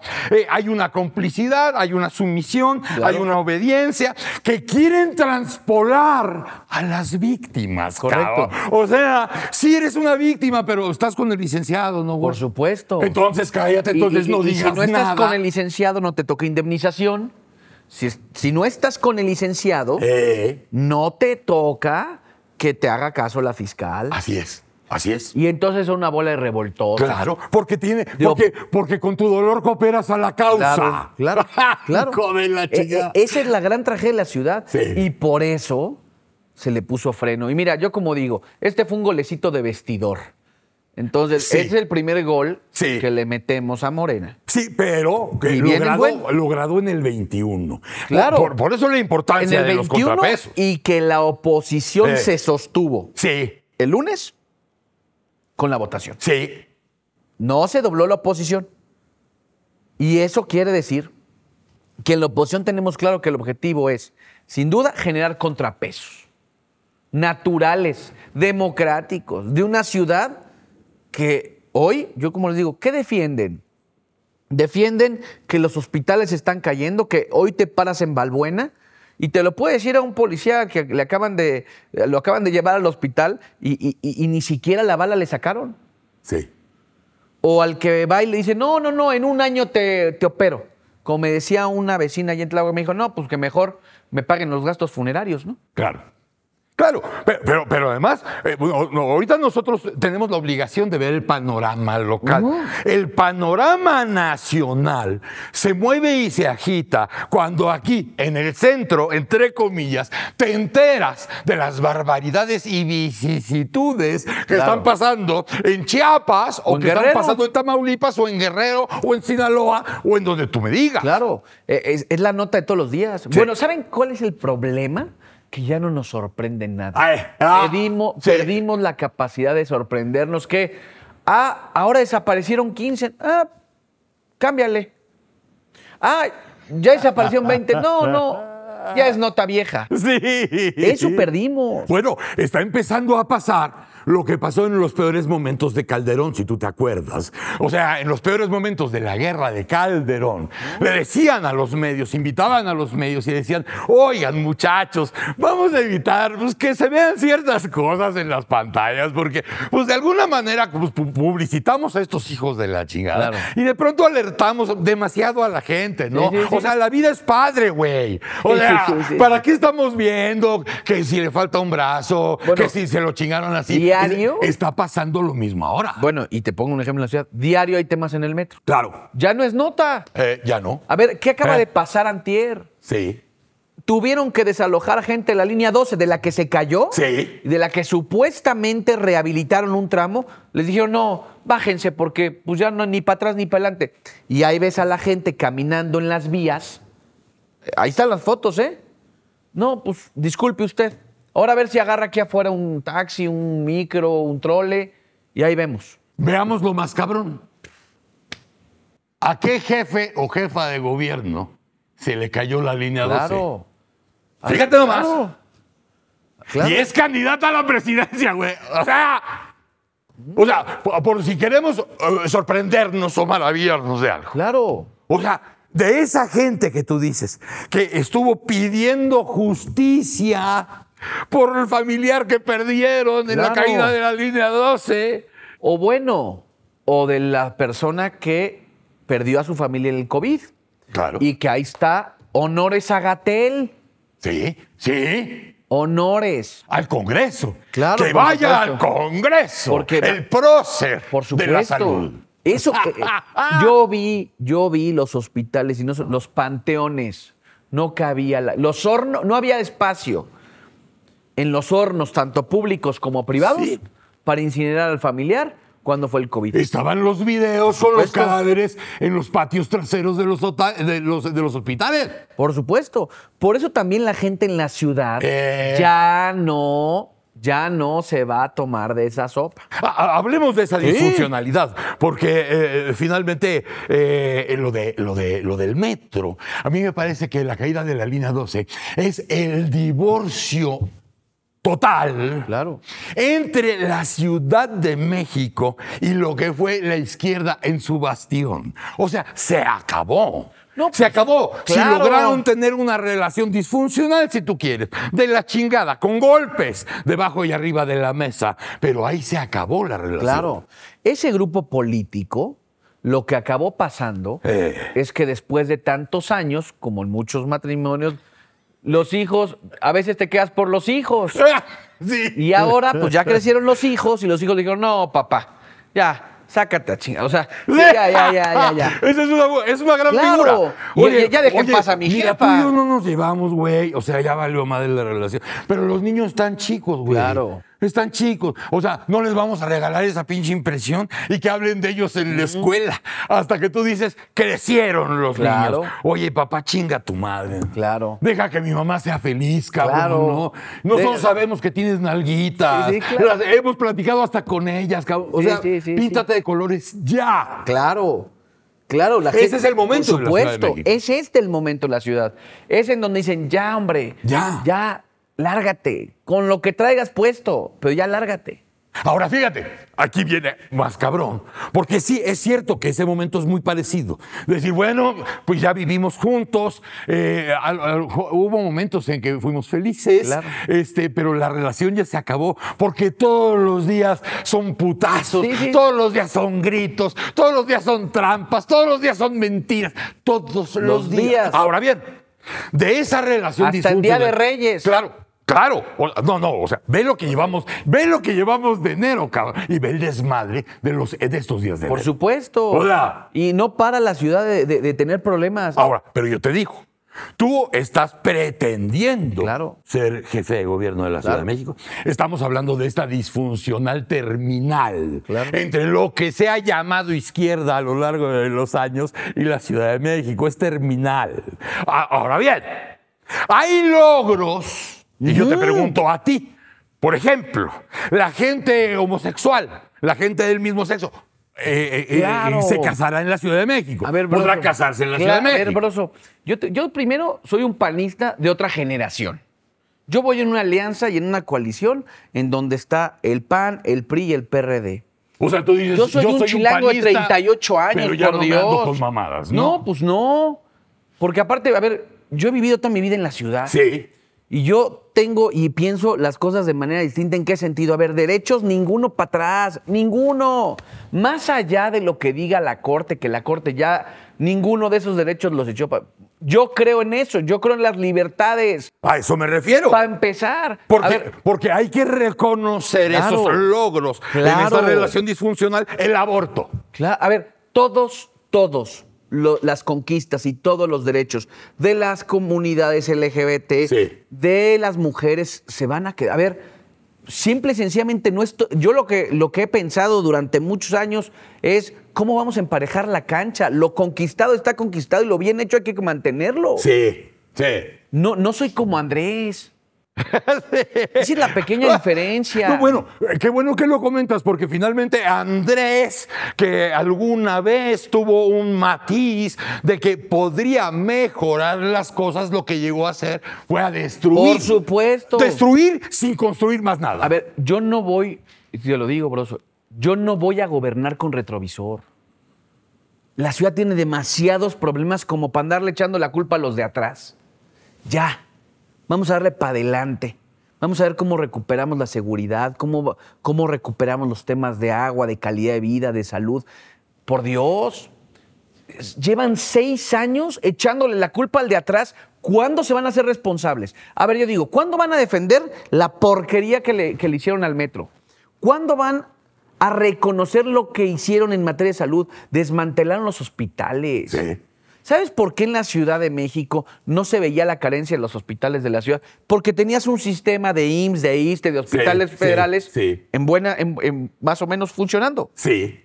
Speaker 2: hay una complicidad, hay una sumisión, hay una obediencia, que quieren transpolar a las víctimas.
Speaker 5: Correcto.
Speaker 2: cabrón. O sea, si eres una víctima, pero estás con el licenciado, ¿no?
Speaker 5: Por supuesto.
Speaker 2: Entonces cállate, entonces
Speaker 5: y-
Speaker 2: no
Speaker 5: y
Speaker 2: digas
Speaker 5: si no estás
Speaker 2: nada.
Speaker 5: con el licenciado, no te toca indemnización. Si, es- si no estás con el licenciado,
Speaker 2: Eh,
Speaker 5: no te toca que te haga caso la fiscal.
Speaker 2: así es, así es.
Speaker 5: Y entonces son una bola de revoltosos.
Speaker 2: Claro, porque tiene,
Speaker 5: Digo-
Speaker 2: porque, porque con tu dolor cooperas a la causa.
Speaker 5: Claro, claro, claro.
Speaker 2: La
Speaker 5: Eh,
Speaker 2: chingada.
Speaker 5: eh, esa es la gran tragedia de la ciudad.
Speaker 2: Sí.
Speaker 5: Y por eso se le puso freno. Y mira, yo como digo, este fue un golecito de vestidor. Entonces,
Speaker 2: Sí.
Speaker 5: ese es el primer gol
Speaker 2: Sí.
Speaker 5: que le metemos a Morena.
Speaker 2: Sí, pero que logrado, en el 21.
Speaker 5: Claro.
Speaker 2: Por, por eso la
Speaker 5: En
Speaker 2: importancia
Speaker 5: el
Speaker 2: de los
Speaker 5: 21
Speaker 2: contrapesos.
Speaker 5: y que la oposición
Speaker 2: Eh.
Speaker 5: se sostuvo
Speaker 2: Sí,
Speaker 5: el lunes con la votación.
Speaker 2: sí.
Speaker 5: No se dobló la oposición. Y eso quiere decir que en la oposición tenemos claro que el objetivo es, sin duda, generar contrapesos naturales, democráticos, de una ciudad que hoy, yo como les digo, ¿qué defienden? Defienden que los hospitales están cayendo, que hoy te paras en Balbuena y te lo puede decir a un policía que le acaban de, lo acaban de llevar al hospital y, y- y- y ni siquiera la bala le sacaron.
Speaker 2: Sí.
Speaker 5: O al que va y le dice, no, no, no, en un año te, te opero. Como me decía una vecina allá en Tláhuac, me dijo, no, pues que mejor me paguen los gastos funerarios, ¿no?
Speaker 2: Claro. Claro, pero, pero, pero además, eh, ahorita nosotros tenemos la obligación de ver el panorama local. El panorama nacional se mueve y se agita cuando aquí, en el centro, entre comillas, te enteras de las barbaridades y vicisitudes que
Speaker 5: Claro.
Speaker 2: están pasando en Chiapas o,
Speaker 5: O en
Speaker 2: que están pasando en Tamaulipas o en Guerrero o en Sinaloa o en donde tú me digas.
Speaker 5: Claro, es, es la nota de todos los días. Bueno, ¿saben cuál es el problema? Que ya no nos sorprende nada.
Speaker 2: Ay, ah,
Speaker 5: perdimos,
Speaker 2: sí.
Speaker 5: perdimos la capacidad de sorprendernos que, ah, ahora desaparecieron 15. Ah, cámbiale. Ah, ya desaparecieron 20. No, no, ya es nota vieja.
Speaker 2: Sí.
Speaker 5: Eso perdimos.
Speaker 2: Bueno, está empezando a pasar lo que pasó en los peores momentos de Calderón, si tú te acuerdas. O sea, en los peores momentos de la guerra de Calderón, le decían a los medios, invitaban a los medios y decían, oigan muchachos, vamos a evitar pues, que se vean ciertas cosas en las pantallas, porque pues de alguna manera pues, pu- publicitamos a estos hijos de la chingada
Speaker 5: Claro.
Speaker 2: y de pronto alertamos demasiado a la gente, ¿no?
Speaker 5: Sí, sí, sí.
Speaker 2: O sea, la vida es padre, güey. O sea. ¿para qué estamos viendo que si le falta un brazo,
Speaker 5: Bueno,
Speaker 2: que si se lo chingaron así?
Speaker 5: ¿Diario?
Speaker 2: Está pasando lo mismo ahora.
Speaker 5: Bueno, y te pongo un ejemplo en la ciudad. Diario hay temas en el metro.
Speaker 2: Claro.
Speaker 5: Ya no es nota.
Speaker 2: Eh, ya no.
Speaker 5: A ver, ¿qué acaba
Speaker 2: Eh.
Speaker 5: de pasar antier?
Speaker 2: Sí.
Speaker 5: Tuvieron que desalojar gente de la línea 12, de la que se cayó,
Speaker 2: Sí.
Speaker 5: de la que supuestamente rehabilitaron un tramo. Les dijeron, no, bájense porque pues ya no ni para atrás ni para adelante. Y ahí ves a la gente caminando en las vías. Ahí están las fotos, ¿eh? No, pues disculpe usted. Ahora a ver si agarra aquí afuera un taxi, un micro, un trole, y ahí vemos.
Speaker 2: Veamos lo más cabrón. ¿A qué jefe o jefa de gobierno se le cayó la línea 12?
Speaker 5: Claro.
Speaker 2: Fíjate nomás.
Speaker 5: Claro. Claro.
Speaker 2: Y es candidata a la presidencia, güey. O sea, o sea, por, por si queremos eh, sorprendernos o maravillarnos de algo.
Speaker 5: Claro.
Speaker 2: O sea, de esa gente que tú dices, que estuvo pidiendo justicia por el familiar que perdieron en la caída de la línea 12.
Speaker 5: O bueno, o de la persona que perdió a su familia en el COVID.
Speaker 2: Claro.
Speaker 5: Y que ahí está, honores a Gatel,
Speaker 2: Sí, sí.
Speaker 5: honores.
Speaker 2: Al Congreso.
Speaker 5: Claro,
Speaker 2: Que vaya al
Speaker 5: supuesto.
Speaker 2: Congreso.
Speaker 5: Porque-
Speaker 2: el prócer
Speaker 5: Por
Speaker 2: de la
Speaker 5: supuesto.
Speaker 2: salud.
Speaker 5: Eso que eh, yo vi, yo vi los hospitales y no, los panteones. No cabía la- los hornos, no había espacio en los hornos, tanto públicos como privados,
Speaker 2: Sí.
Speaker 5: para incinerar al familiar cuando fue el COVID.
Speaker 2: Estaban los videos con los cadáveres en los patios traseros de los, de los, de los hospitales.
Speaker 5: Por supuesto. Por eso también la gente en la ciudad
Speaker 2: Eh.
Speaker 5: ya no, ya no se va a tomar de esa sopa.
Speaker 2: Ha- ha- Hablemos de esa disfuncionalidad, porque eh, finalmente eh, lo, de, lo, de, lo del metro, a mí me parece que la caída de la línea 12 es el divorcio total
Speaker 5: Claro.
Speaker 2: entre la Ciudad de México y lo que fue la izquierda en su bastión. O sea, se acabó.
Speaker 5: No,
Speaker 2: se acabó. Si
Speaker 5: claro.
Speaker 2: lograron tener una relación disfuncional, si tú quieres, de la chingada, con golpes debajo y arriba de la mesa, pero ahí se acabó la relación.
Speaker 5: Claro. Ese grupo político, lo que acabó pasando
Speaker 2: Eh.
Speaker 5: es que después de tantos años, como en muchos matrimonios, los hijos, a veces te quedas por los hijos.
Speaker 2: Sí.
Speaker 5: Y ahora, pues ya crecieron los hijos y los hijos dijeron, no, papá, ya, sácate a chingar. O sea, ya, ya, ya, ya, ya.
Speaker 2: Esa es una, es una gran
Speaker 5: Claro.
Speaker 2: figura.
Speaker 5: Y ya deja en paz a mi
Speaker 2: mira,
Speaker 5: jefa.
Speaker 2: tú y yo no nos llevamos, güey. O sea, ya valió madre la relación. Pero los niños están chicos, güey.
Speaker 5: Claro.
Speaker 2: Están chicos. O sea, no les vamos a regalar esa pinche impresión y que hablen de ellos en la escuela. Hasta que tú dices, crecieron los
Speaker 5: Claro.
Speaker 2: niños. Oye, papá, chinga tu madre.
Speaker 5: Claro.
Speaker 2: Deja que mi mamá sea feliz, cabrón.
Speaker 5: Claro.
Speaker 2: ¿no? Nosotros
Speaker 5: De-
Speaker 2: sabemos que tienes nalguitas.
Speaker 5: Sí, sí, claro.
Speaker 2: Las hemos platicado hasta con ellas, cabrón. O sea,
Speaker 5: sí,
Speaker 2: píntate de colores ya.
Speaker 5: Claro. Claro, la
Speaker 2: Ese
Speaker 5: gente-
Speaker 2: es el momento
Speaker 5: Por
Speaker 2: de la Ciudad de
Speaker 5: supuesto,
Speaker 2: México.
Speaker 5: es este el momento de la ciudad. Es en donde dicen, ya, hombre.
Speaker 2: Ya.
Speaker 5: Ya, lárgate. Con lo que traigas puesto, pero ya lárgate.
Speaker 2: Ahora fíjate, aquí viene más cabrón, porque sí, es cierto que ese momento es muy parecido. Decir, bueno, pues ya vivimos juntos, eh, al- al- hubo momentos en que fuimos felices,
Speaker 5: Claro.
Speaker 2: este, pero la relación ya se acabó, porque todos los días son putazos,
Speaker 5: Sí, sí.
Speaker 2: todos los días son gritos, todos los días son trampas, todos los días son mentiras, todos los,
Speaker 5: Los
Speaker 2: días.
Speaker 5: días.
Speaker 2: Ahora bien, de esa relación
Speaker 5: Hasta el Día de Reyes.
Speaker 2: Claro. Claro, no, no, o sea, ve lo que llevamos, ve lo que llevamos de enero, cabrón, y ve el desmadre de, los, de estos días de
Speaker 5: Por
Speaker 2: enero.
Speaker 5: supuesto.
Speaker 2: Hola.
Speaker 5: Y no para la ciudad de, de- de tener problemas.
Speaker 2: Ahora, pero yo te digo, tú estás pretendiendo
Speaker 5: Claro.
Speaker 2: ser jefe de gobierno de la Ciudad de México. Estamos hablando de esta disfuncional terminal
Speaker 5: Claro.
Speaker 2: entre lo que se ha llamado izquierda a lo largo de los años y la Ciudad de México. Es terminal. Ahora bien, hay logros Y yo te pregunto a ti, por ejemplo, la gente homosexual, la gente del mismo sexo, eh, eh, eh, se casará en la Ciudad de México.
Speaker 5: A ver,
Speaker 2: Podrá
Speaker 5: Broso.
Speaker 2: casarse en la Ciudad de
Speaker 5: A ver,
Speaker 2: México.
Speaker 5: Broso, yo, te- yo primero soy un panista de otra generación. Yo voy en una alianza y en una coalición en donde está el PAN, el PRI y el PRD.
Speaker 2: o sea, tú dices,
Speaker 5: Yo soy un chilango de
Speaker 2: panista,
Speaker 5: 38 años,
Speaker 2: pero ya
Speaker 5: por
Speaker 2: no me
Speaker 5: Dios.
Speaker 2: ando con mamadas, ¿no?
Speaker 5: pues no. Porque aparte, a ver, yo he vivido toda mi vida en la ciudad.
Speaker 2: Sí.
Speaker 5: Y yo tengo y pienso las cosas de manera distinta. ¿En qué sentido? A ver, derechos, ninguno para atrás, ninguno. Más allá de lo que diga la Corte, que la Corte ya ninguno de esos derechos los echó para... Yo creo en eso, yo creo en las libertades.
Speaker 2: A eso me refiero.
Speaker 5: Para empezar.
Speaker 2: Porque,
Speaker 5: ver,
Speaker 2: porque hay que reconocer
Speaker 5: Claro.
Speaker 2: esos logros en esta relación disfuncional, el aborto.
Speaker 5: A ver, todos, todos lo- las conquistas y todos los derechos de las comunidades LGBT,
Speaker 2: Sí.
Speaker 5: de las mujeres, se van a quedar. A ver, simple y sencillamente no esto. Yo lo que, lo que he pensado durante muchos años es cómo vamos a emparejar la cancha. Lo conquistado está conquistado y lo bien hecho hay que mantenerlo.
Speaker 2: Sí, sí.
Speaker 5: No, no soy como Andrés. Esa es la pequeña diferencia.
Speaker 2: No, bueno, qué bueno que lo comentas, porque finalmente Andrés, que alguna vez tuvo un matiz de que podría mejorar las cosas, lo que llegó a hacer fue a destruir.
Speaker 5: Por supuesto.
Speaker 2: Destruir sin construir más nada.
Speaker 5: A ver, yo no voy, te lo digo, broso, yo no voy a gobernar con retrovisor. La ciudad tiene demasiados problemas como para andarle echando la culpa a los de atrás. Ya, vamos a darle para adelante. Vamos a ver cómo recuperamos la seguridad, cómo, cómo recuperamos los temas de agua, de calidad de vida, de salud. Por Dios, llevan seis años echándole la culpa al de atrás. ¿Cuándo se van a hacer responsables? A ver, yo digo, ¿cuándo van a defender la porquería que le, que le hicieron al metro? ¿Cuándo van a reconocer lo que hicieron en materia de salud? Desmantelaron los hospitales.
Speaker 2: Sí.
Speaker 5: ¿Sabes por qué en la Ciudad de México no se veía la carencia en los hospitales de la ciudad? Porque tenías un sistema de IMSS, de ISTE, de hospitales
Speaker 2: sí,
Speaker 5: federales
Speaker 2: sí.
Speaker 5: En buena, en- en más o menos funcionando.
Speaker 2: Sí.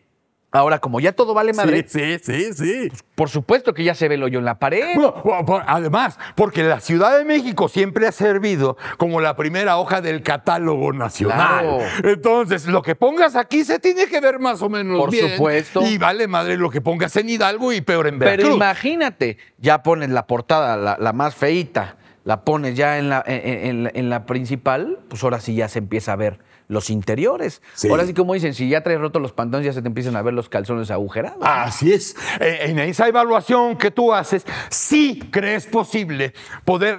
Speaker 5: Ahora, como ya todo vale madre,
Speaker 2: Sí, sí, sí, sí.
Speaker 5: por supuesto que ya se ve el hoyo en la pared.
Speaker 2: Bueno, por- por- además, porque la Ciudad de México siempre ha servido como la primera hoja del catálogo nacional.
Speaker 5: Claro.
Speaker 2: Entonces, lo que pongas aquí se tiene que ver más o menos
Speaker 5: Por
Speaker 2: bien.
Speaker 5: supuesto.
Speaker 2: Y vale madre lo que pongas en Hidalgo y peor en Veracruz.
Speaker 5: Pero imagínate, ya pones la portada, la, la más feíta, la pones ya en la, en, en la- en la principal, pues ahora sí ya se empieza a ver los interiores.
Speaker 2: Sí.
Speaker 5: Ahora sí, como dicen, si ya traes rotos los pantalones, ya se te empiezan a ver los calzones agujerados.
Speaker 2: Así es. Eh, En esa evaluación que tú haces, sí crees posible poder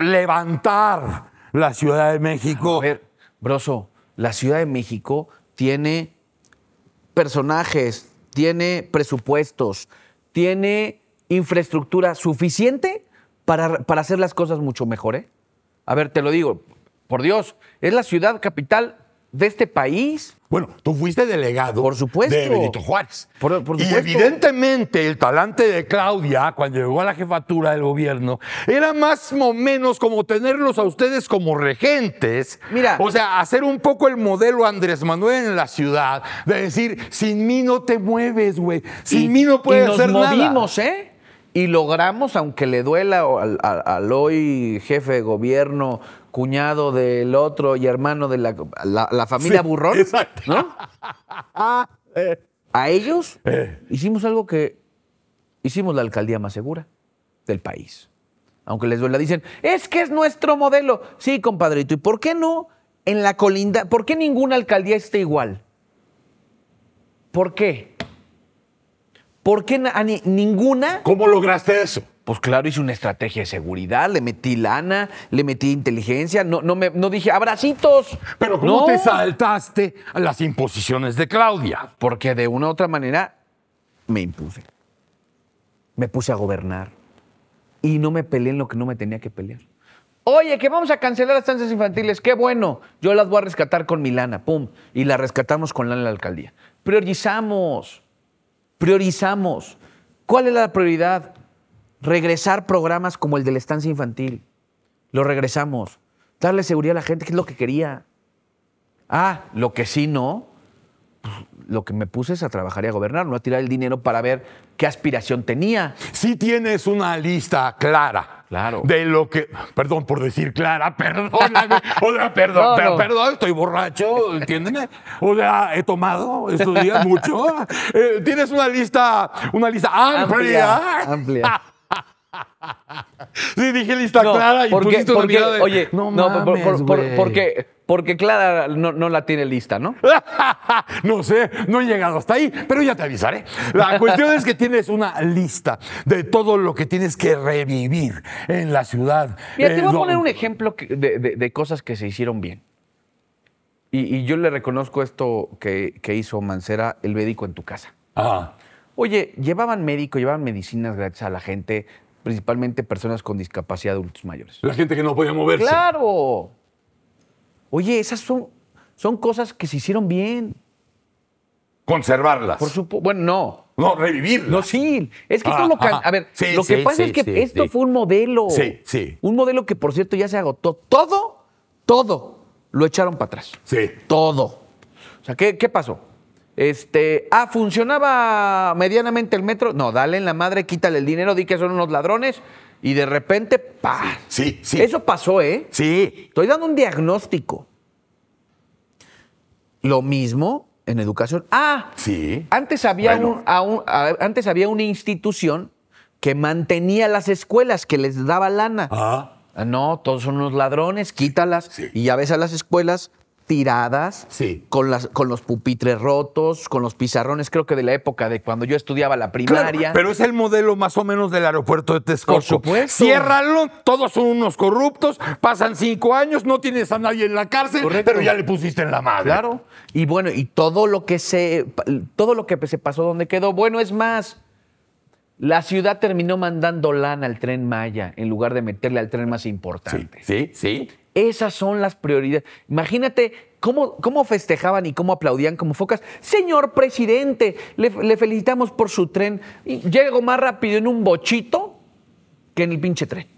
Speaker 2: levantar la Ciudad de México.
Speaker 5: A ver, Broso, la Ciudad de México tiene personajes, tiene presupuestos, tiene infraestructura suficiente para, para hacer las cosas mucho mejor. ¿eh? A ver, te lo digo, por Dios, es la ciudad capital de este país.
Speaker 2: Bueno, tú fuiste delegado
Speaker 5: Por supuesto.
Speaker 2: de Benito Juárez.
Speaker 5: Por- por
Speaker 2: y evidentemente el talante de Claudia, cuando llegó a la jefatura del gobierno, era más o menos como tenerlos a ustedes como regentes.
Speaker 5: Mira.
Speaker 2: O sea, hacer un poco el modelo Andrés Manuel en la ciudad, de decir, sin mí no te mueves, güey. Sin
Speaker 5: Y-
Speaker 2: mí no puedes
Speaker 5: y nos
Speaker 2: hacer nada.
Speaker 5: movimos, ¿eh? Y logramos, aunque le duela al, al- al hoy jefe de gobierno, cuñado del otro y hermano de la, la- la familia
Speaker 2: Sí,
Speaker 5: Burrón,
Speaker 2: exacto.
Speaker 5: ¿no? A ellos
Speaker 2: Eh.
Speaker 5: hicimos algo que hicimos la alcaldía más segura del país. Aunque les duela, dicen, es que es nuestro modelo. Sí, compadrito, ¿y por qué no en la colinda? ¿Por qué ninguna alcaldía esté igual? ¿Por qué? ¿Por qué ni- ninguna?
Speaker 2: ¿Cómo lograste eso?
Speaker 5: Pues claro, hice una estrategia de seguridad, le metí lana, le metí inteligencia, no, no, me, no dije abracitos.
Speaker 2: Pero ¿cómo
Speaker 5: No,
Speaker 2: te saltaste a las imposiciones de Claudia?
Speaker 5: Porque de una u otra manera me impuse. Me puse a gobernar. Y no me peleé en lo que no me tenía que pelear. Oye, que vamos a cancelar las estancias infantiles. Qué bueno. Yo las voy a rescatar con mi lana. Pum. Y las rescatamos con lana en la alcaldía. Priorizamos. Priorizamos. ¿Cuál es la prioridad? Regresar programas como el de la estancia infantil. Lo regresamos. Darle seguridad a la gente, que es lo que quería. Ah, lo que sí no, lo que me puse es a trabajar y a gobernar, no a tirar el dinero para ver qué aspiración tenía.
Speaker 2: Si tienes una lista clara.
Speaker 5: Claro.
Speaker 2: De lo que. Perdón por decir clara, perdóname. O sea, perdón,
Speaker 5: No,
Speaker 2: per-
Speaker 5: no.
Speaker 2: perdón, estoy borracho, entiéndeme. O sea, he tomado estos días mucho. Eh, tienes una lista, una lista amplia.
Speaker 5: Amplia.
Speaker 2: Sí, dije lista
Speaker 5: No,
Speaker 2: clara y
Speaker 5: porque,
Speaker 2: pusiste una
Speaker 5: porque,
Speaker 2: mirada de,
Speaker 5: oye,
Speaker 2: no,
Speaker 5: no, por- por-
Speaker 2: mames,
Speaker 5: por-
Speaker 2: güey".
Speaker 5: porque, porque Clara no, no la tiene lista, ¿no?
Speaker 2: no sé, no he llegado hasta ahí, pero ya te avisaré. La cuestión es que tienes una lista de todo lo que tienes que revivir en la ciudad.
Speaker 5: Mira, te voy a poner un ejemplo de, de- de cosas que se hicieron bien. Y, y yo le reconozco esto que, que hizo Mancera, el médico en tu casa.
Speaker 2: Ah,
Speaker 5: Oye, llevaban médico, llevaban medicinas gratis a la gente, principalmente personas con discapacidad adultos mayores.
Speaker 2: la gente que no podía moverse.
Speaker 5: ¡Claro! Oye, esas son, son cosas que se hicieron bien.
Speaker 2: Conservarlas.
Speaker 5: Por supuesto. Bueno, no.
Speaker 2: No, revivirlas.
Speaker 5: No, sí. Es que
Speaker 2: Ah,
Speaker 5: esto lo can-
Speaker 2: ajá.
Speaker 5: A ver,
Speaker 2: Sí,
Speaker 5: lo que
Speaker 2: sí,
Speaker 5: pasa
Speaker 2: sí,
Speaker 5: es que esto fue un modelo.
Speaker 2: Sí, sí.
Speaker 5: Un modelo que, por cierto, ya se agotó. Todo, todo lo echaron para atrás.
Speaker 2: Sí.
Speaker 5: Todo. O sea, ¿qué, qué pasó? Este, ah, ¿funcionaba medianamente el metro? No, dale en la madre, quítale el dinero, di que son unos ladrones y de repente, ¡pa!
Speaker 2: Sí, sí.
Speaker 5: Eso pasó, ¿eh?
Speaker 2: Sí.
Speaker 5: Estoy dando un diagnóstico. Lo mismo en educación. Ah,
Speaker 2: Sí.
Speaker 5: antes había,
Speaker 2: Bueno.
Speaker 5: un- a un- a- antes había una institución que mantenía las escuelas, que les daba lana.
Speaker 2: Ah,
Speaker 5: Ah, no, todos son unos ladrones, quítalas.
Speaker 2: Sí.
Speaker 5: Y ya ves a las escuelas tiradas,
Speaker 2: Sí.
Speaker 5: con, las, con los pupitres rotos, con los pizarrones, creo que de la época de cuando yo estudiaba la primaria.
Speaker 2: Claro, pero es el modelo más o menos del aeropuerto de Texcoco.
Speaker 5: Por supuesto.
Speaker 2: Ciérralo, todos son unos corruptos, pasan cinco años, no tienes a nadie en la cárcel,
Speaker 5: Correcto.
Speaker 2: pero ya le pusiste en la madre.
Speaker 5: Claro. Y bueno, y todo lo que se todo lo que se pasó donde quedó, bueno, es más. La ciudad terminó mandando lana al tren Maya en lugar de meterle al tren más
Speaker 2: Sí,
Speaker 5: importante.
Speaker 2: sí, sí.
Speaker 5: Esas son las prioridades. Imagínate cómo, cómo festejaban y cómo aplaudían como focas. Señor presidente, le, le felicitamos por su tren. Y llego más rápido en un bochito que en el pinche tren.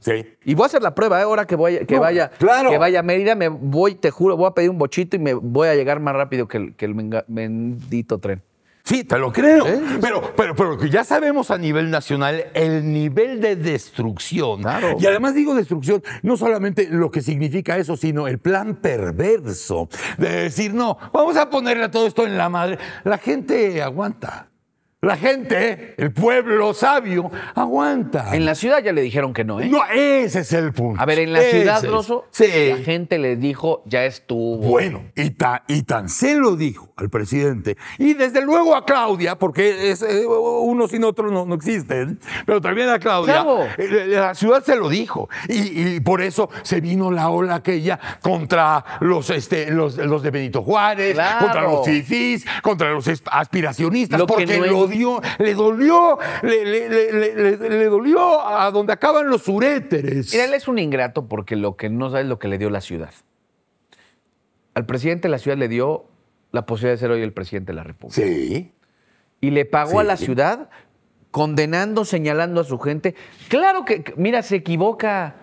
Speaker 2: Sí.
Speaker 5: Y voy a hacer la prueba, ¿eh? ahora que, voy, que,
Speaker 2: No,
Speaker 5: vaya,
Speaker 2: claro.
Speaker 5: que vaya a Mérida, me voy, te juro, voy a pedir un bochito y me voy a llegar más rápido que el, que el bendito tren.
Speaker 2: Sí, te lo creo.
Speaker 5: ¿Eh?
Speaker 2: Pero, pero, pero que ya sabemos a nivel nacional el nivel de destrucción.
Speaker 5: Claro.
Speaker 2: Y además digo destrucción, no solamente lo que significa eso, sino el plan perverso de decir, no, vamos a ponerle todo esto en la madre. La gente aguanta. La gente, el pueblo sabio, aguanta.
Speaker 5: En la ciudad ya le dijeron que no, ¿eh?
Speaker 2: No, ese es el punto.
Speaker 5: A ver, en la
Speaker 2: Ese
Speaker 5: ciudad,
Speaker 2: es. Sí.
Speaker 5: la gente le dijo, ya estuvo.
Speaker 2: Bueno, y, ta- y tan se lo dijo al presidente, y desde luego a Claudia, porque es, eh, unos sin otros no, no existen, pero también a Claudia,
Speaker 5: Claro.
Speaker 2: eh, la ciudad se lo dijo, y, y por eso se vino la ola aquella contra los, este, los, los de Benito Juárez,
Speaker 5: Claro.
Speaker 2: contra los fifís, contra los aspiracionistas,
Speaker 5: Lo
Speaker 2: porque
Speaker 5: no
Speaker 2: lo dio, le dolió, le, le- le- dolió a donde acaban los uréteres.
Speaker 5: Mira, él es un ingrato porque lo que no sabe es lo que le dio la ciudad. Al presidente de la ciudad le dio la posibilidad de ser hoy el presidente de la República.
Speaker 2: Sí.
Speaker 5: Y le pagó a la ciudad condenando, señalando a su gente. Claro que, mira, se equivoca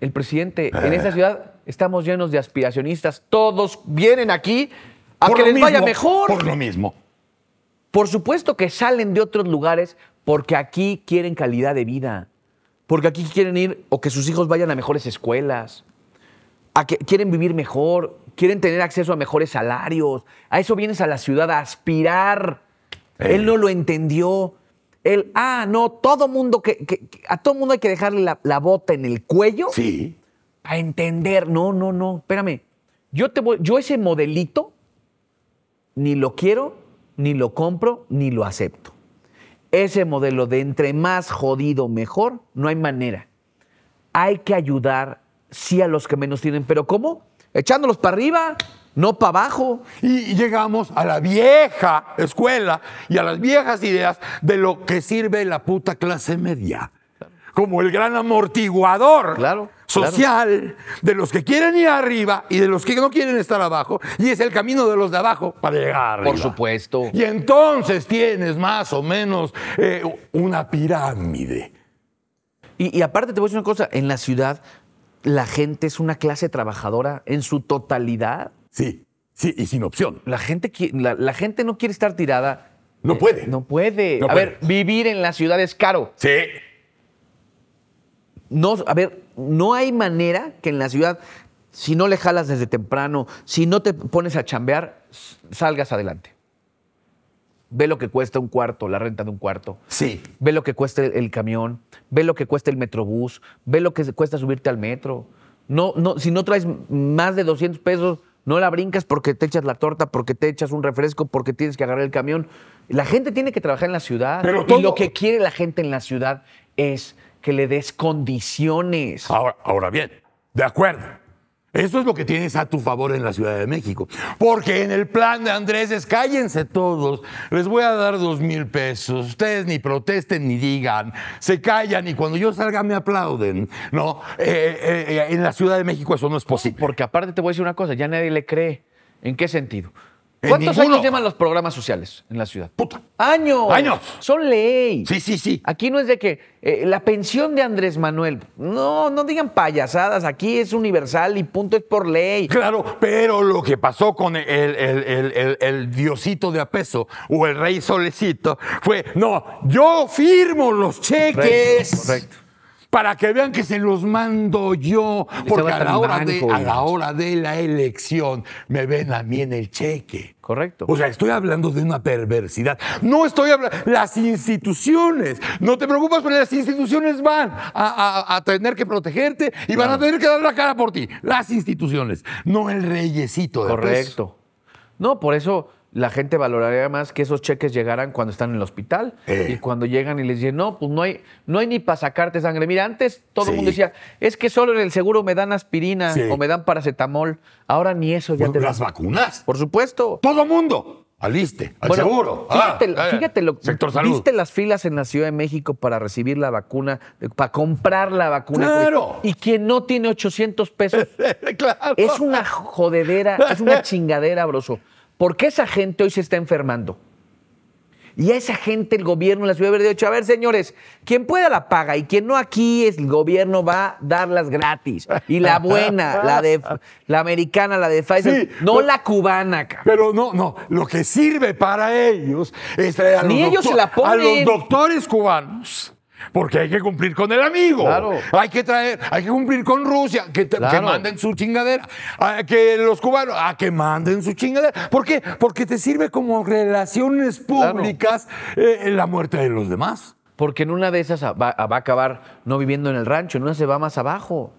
Speaker 5: el presidente. En
Speaker 2: Eh.
Speaker 5: esta ciudad estamos llenos de aspiracionistas. Todos vienen aquí a
Speaker 2: Por
Speaker 5: que les vaya mejor.
Speaker 2: Por lo mismo.
Speaker 5: Por supuesto que salen de otros lugares porque aquí quieren calidad de vida. Porque aquí quieren ir o que sus hijos vayan a mejores escuelas. A que quieren vivir mejor, quieren tener acceso a mejores salarios. A eso vienes a la ciudad a aspirar.
Speaker 2: Eh.
Speaker 5: Él no lo entendió. Él, ah, no, todo mundo que, que- que- a todo mundo hay que dejarle la, la bota en el cuello
Speaker 2: Sí.
Speaker 5: a entender. No, no, no, espérame. Yo te voy, yo ese modelito ni lo quiero, ni lo compro, ni lo acepto. Ese modelo de entre más jodido mejor, no hay manera. Hay que ayudar sí a los que menos tienen, pero ¿cómo? Echándolos para arriba, no para abajo.
Speaker 2: Y llegamos a la vieja escuela y a las viejas ideas de lo que sirve la puta clase media. Como el gran amortiguador
Speaker 5: Claro,
Speaker 2: social de los que quieren ir arriba y de los que no quieren estar abajo. Y es el camino de los de abajo para llegar arriba.
Speaker 5: Por supuesto.
Speaker 2: Y entonces tienes más o menos eh, una pirámide.
Speaker 5: Y, y aparte te voy a decir una cosa, en la ciudad la gente es una clase trabajadora en su totalidad.
Speaker 2: Sí, Sí, y sin opción.
Speaker 5: La gente, la, la gente no quiere estar tirada.
Speaker 2: No puede.
Speaker 5: No puede.
Speaker 2: No
Speaker 5: a
Speaker 2: puede.
Speaker 5: ver, vivir en la ciudad es caro.
Speaker 2: Sí.
Speaker 5: No, a ver, no hay manera que en la ciudad, si no le jalas desde temprano, si no te pones a chambear, salgas adelante. Ve lo que cuesta un cuarto, la renta de un cuarto.
Speaker 2: Sí.
Speaker 5: Ve lo que cuesta el, camión, ve lo que cuesta el metrobús, ve lo que cuesta subirte al metro. No, no, si no traes más de 200 pesos, no la brincas porque te echas la torta, porque te echas un refresco, porque tienes que agarrar el camión. La gente tiene que trabajar en la ciudad.
Speaker 2: Pero
Speaker 5: Y
Speaker 2: todo-
Speaker 5: lo que quiere la gente en la ciudad es que le des condiciones.
Speaker 2: Ahora, ahora bien, de acuerdo. Eso es lo que tienes a tu favor en la Ciudad de México. Porque en el plan de Andrés es cállense todos. Les voy a dar dos mil pesos. Ustedes ni protesten ni digan. Se callan y cuando yo salga me aplauden. No, Eh, eh, eh, en la Ciudad de México eso no es posible.
Speaker 5: Porque aparte te voy a decir una cosa, ya nadie le cree. ¿En qué sentido? ¿Cuántos
Speaker 2: ninguno.
Speaker 5: años llevan los programas sociales en la ciudad?
Speaker 2: Puta.
Speaker 5: Años.
Speaker 2: Años.
Speaker 5: Son ley.
Speaker 2: Sí, sí, sí.
Speaker 5: Aquí no es de que eh, la pensión de Andrés Manuel, no, no digan payasadas, aquí es universal y punto es por ley.
Speaker 2: Claro, pero lo que pasó con el, el- el- el- el diosito de apeso o el rey solecito fue, no, yo firmo los cheques.
Speaker 5: Correcto, correcto.
Speaker 2: Para que vean que se los mando yo, porque a la, hora de, a la hora de la elección me ven a mí en el cheque.
Speaker 5: Correcto.
Speaker 2: O sea, estoy hablando de una perversidad. No estoy hablando. Las instituciones. No te preocupes, pero las instituciones van a, a- a tener que protegerte y van a tener que dar la cara por ti. Las instituciones, no el reyesito de peso.
Speaker 5: Correcto. No, por eso la gente valoraría más que esos cheques llegaran cuando están en el hospital
Speaker 2: Eh.
Speaker 5: y cuando llegan y les dicen, no, pues no hay, no hay ni para sacarte sangre. Mira, antes todo el mundo decía, es que solo en el seguro me dan aspirina
Speaker 2: Sí.
Speaker 5: o me dan paracetamol. Ahora ni eso ya te
Speaker 2: las
Speaker 5: dan.
Speaker 2: vacunas.
Speaker 5: Por supuesto.
Speaker 2: Todo mundo. Aliste, al
Speaker 5: Bueno,
Speaker 2: seguro.
Speaker 5: Fíjate,
Speaker 2: Ah, eh,
Speaker 5: fíjate lo
Speaker 2: Sector salud.
Speaker 5: ¿Viste las filas en la Ciudad de México para recibir la vacuna, para comprar la vacuna?
Speaker 2: Claro.
Speaker 5: Y quien no tiene 800 pesos
Speaker 2: claro.
Speaker 5: es una jodedera, es una chingadera, broso. ¿Por qué esa gente hoy se está enfermando? Y a esa gente el gobierno la ciudad de dicho, a ver, señores, quien pueda la paga y quien no aquí es el gobierno va a darlas gratis. Y la buena, la de la americana, la de Pfizer,
Speaker 2: Sí,
Speaker 5: no
Speaker 2: pero-
Speaker 5: la cubana, cabrón.
Speaker 2: Pero no, no, lo que sirve para ellos es traer a los,
Speaker 5: Ni ellos se la
Speaker 2: a
Speaker 5: ponen.
Speaker 2: los doctores cubanos. Porque hay que cumplir con el amigo.
Speaker 5: Claro.
Speaker 2: Hay que traer, hay que cumplir con Rusia, que, te- que
Speaker 5: Claro.
Speaker 2: manden su chingadera. A que los cubanos, a que manden su chingadera. ¿Por qué? Porque te sirve como relaciones públicas eh, la muerte de los demás.
Speaker 5: Porque en una de esas va, va a acabar no viviendo en el rancho, en una se va más abajo.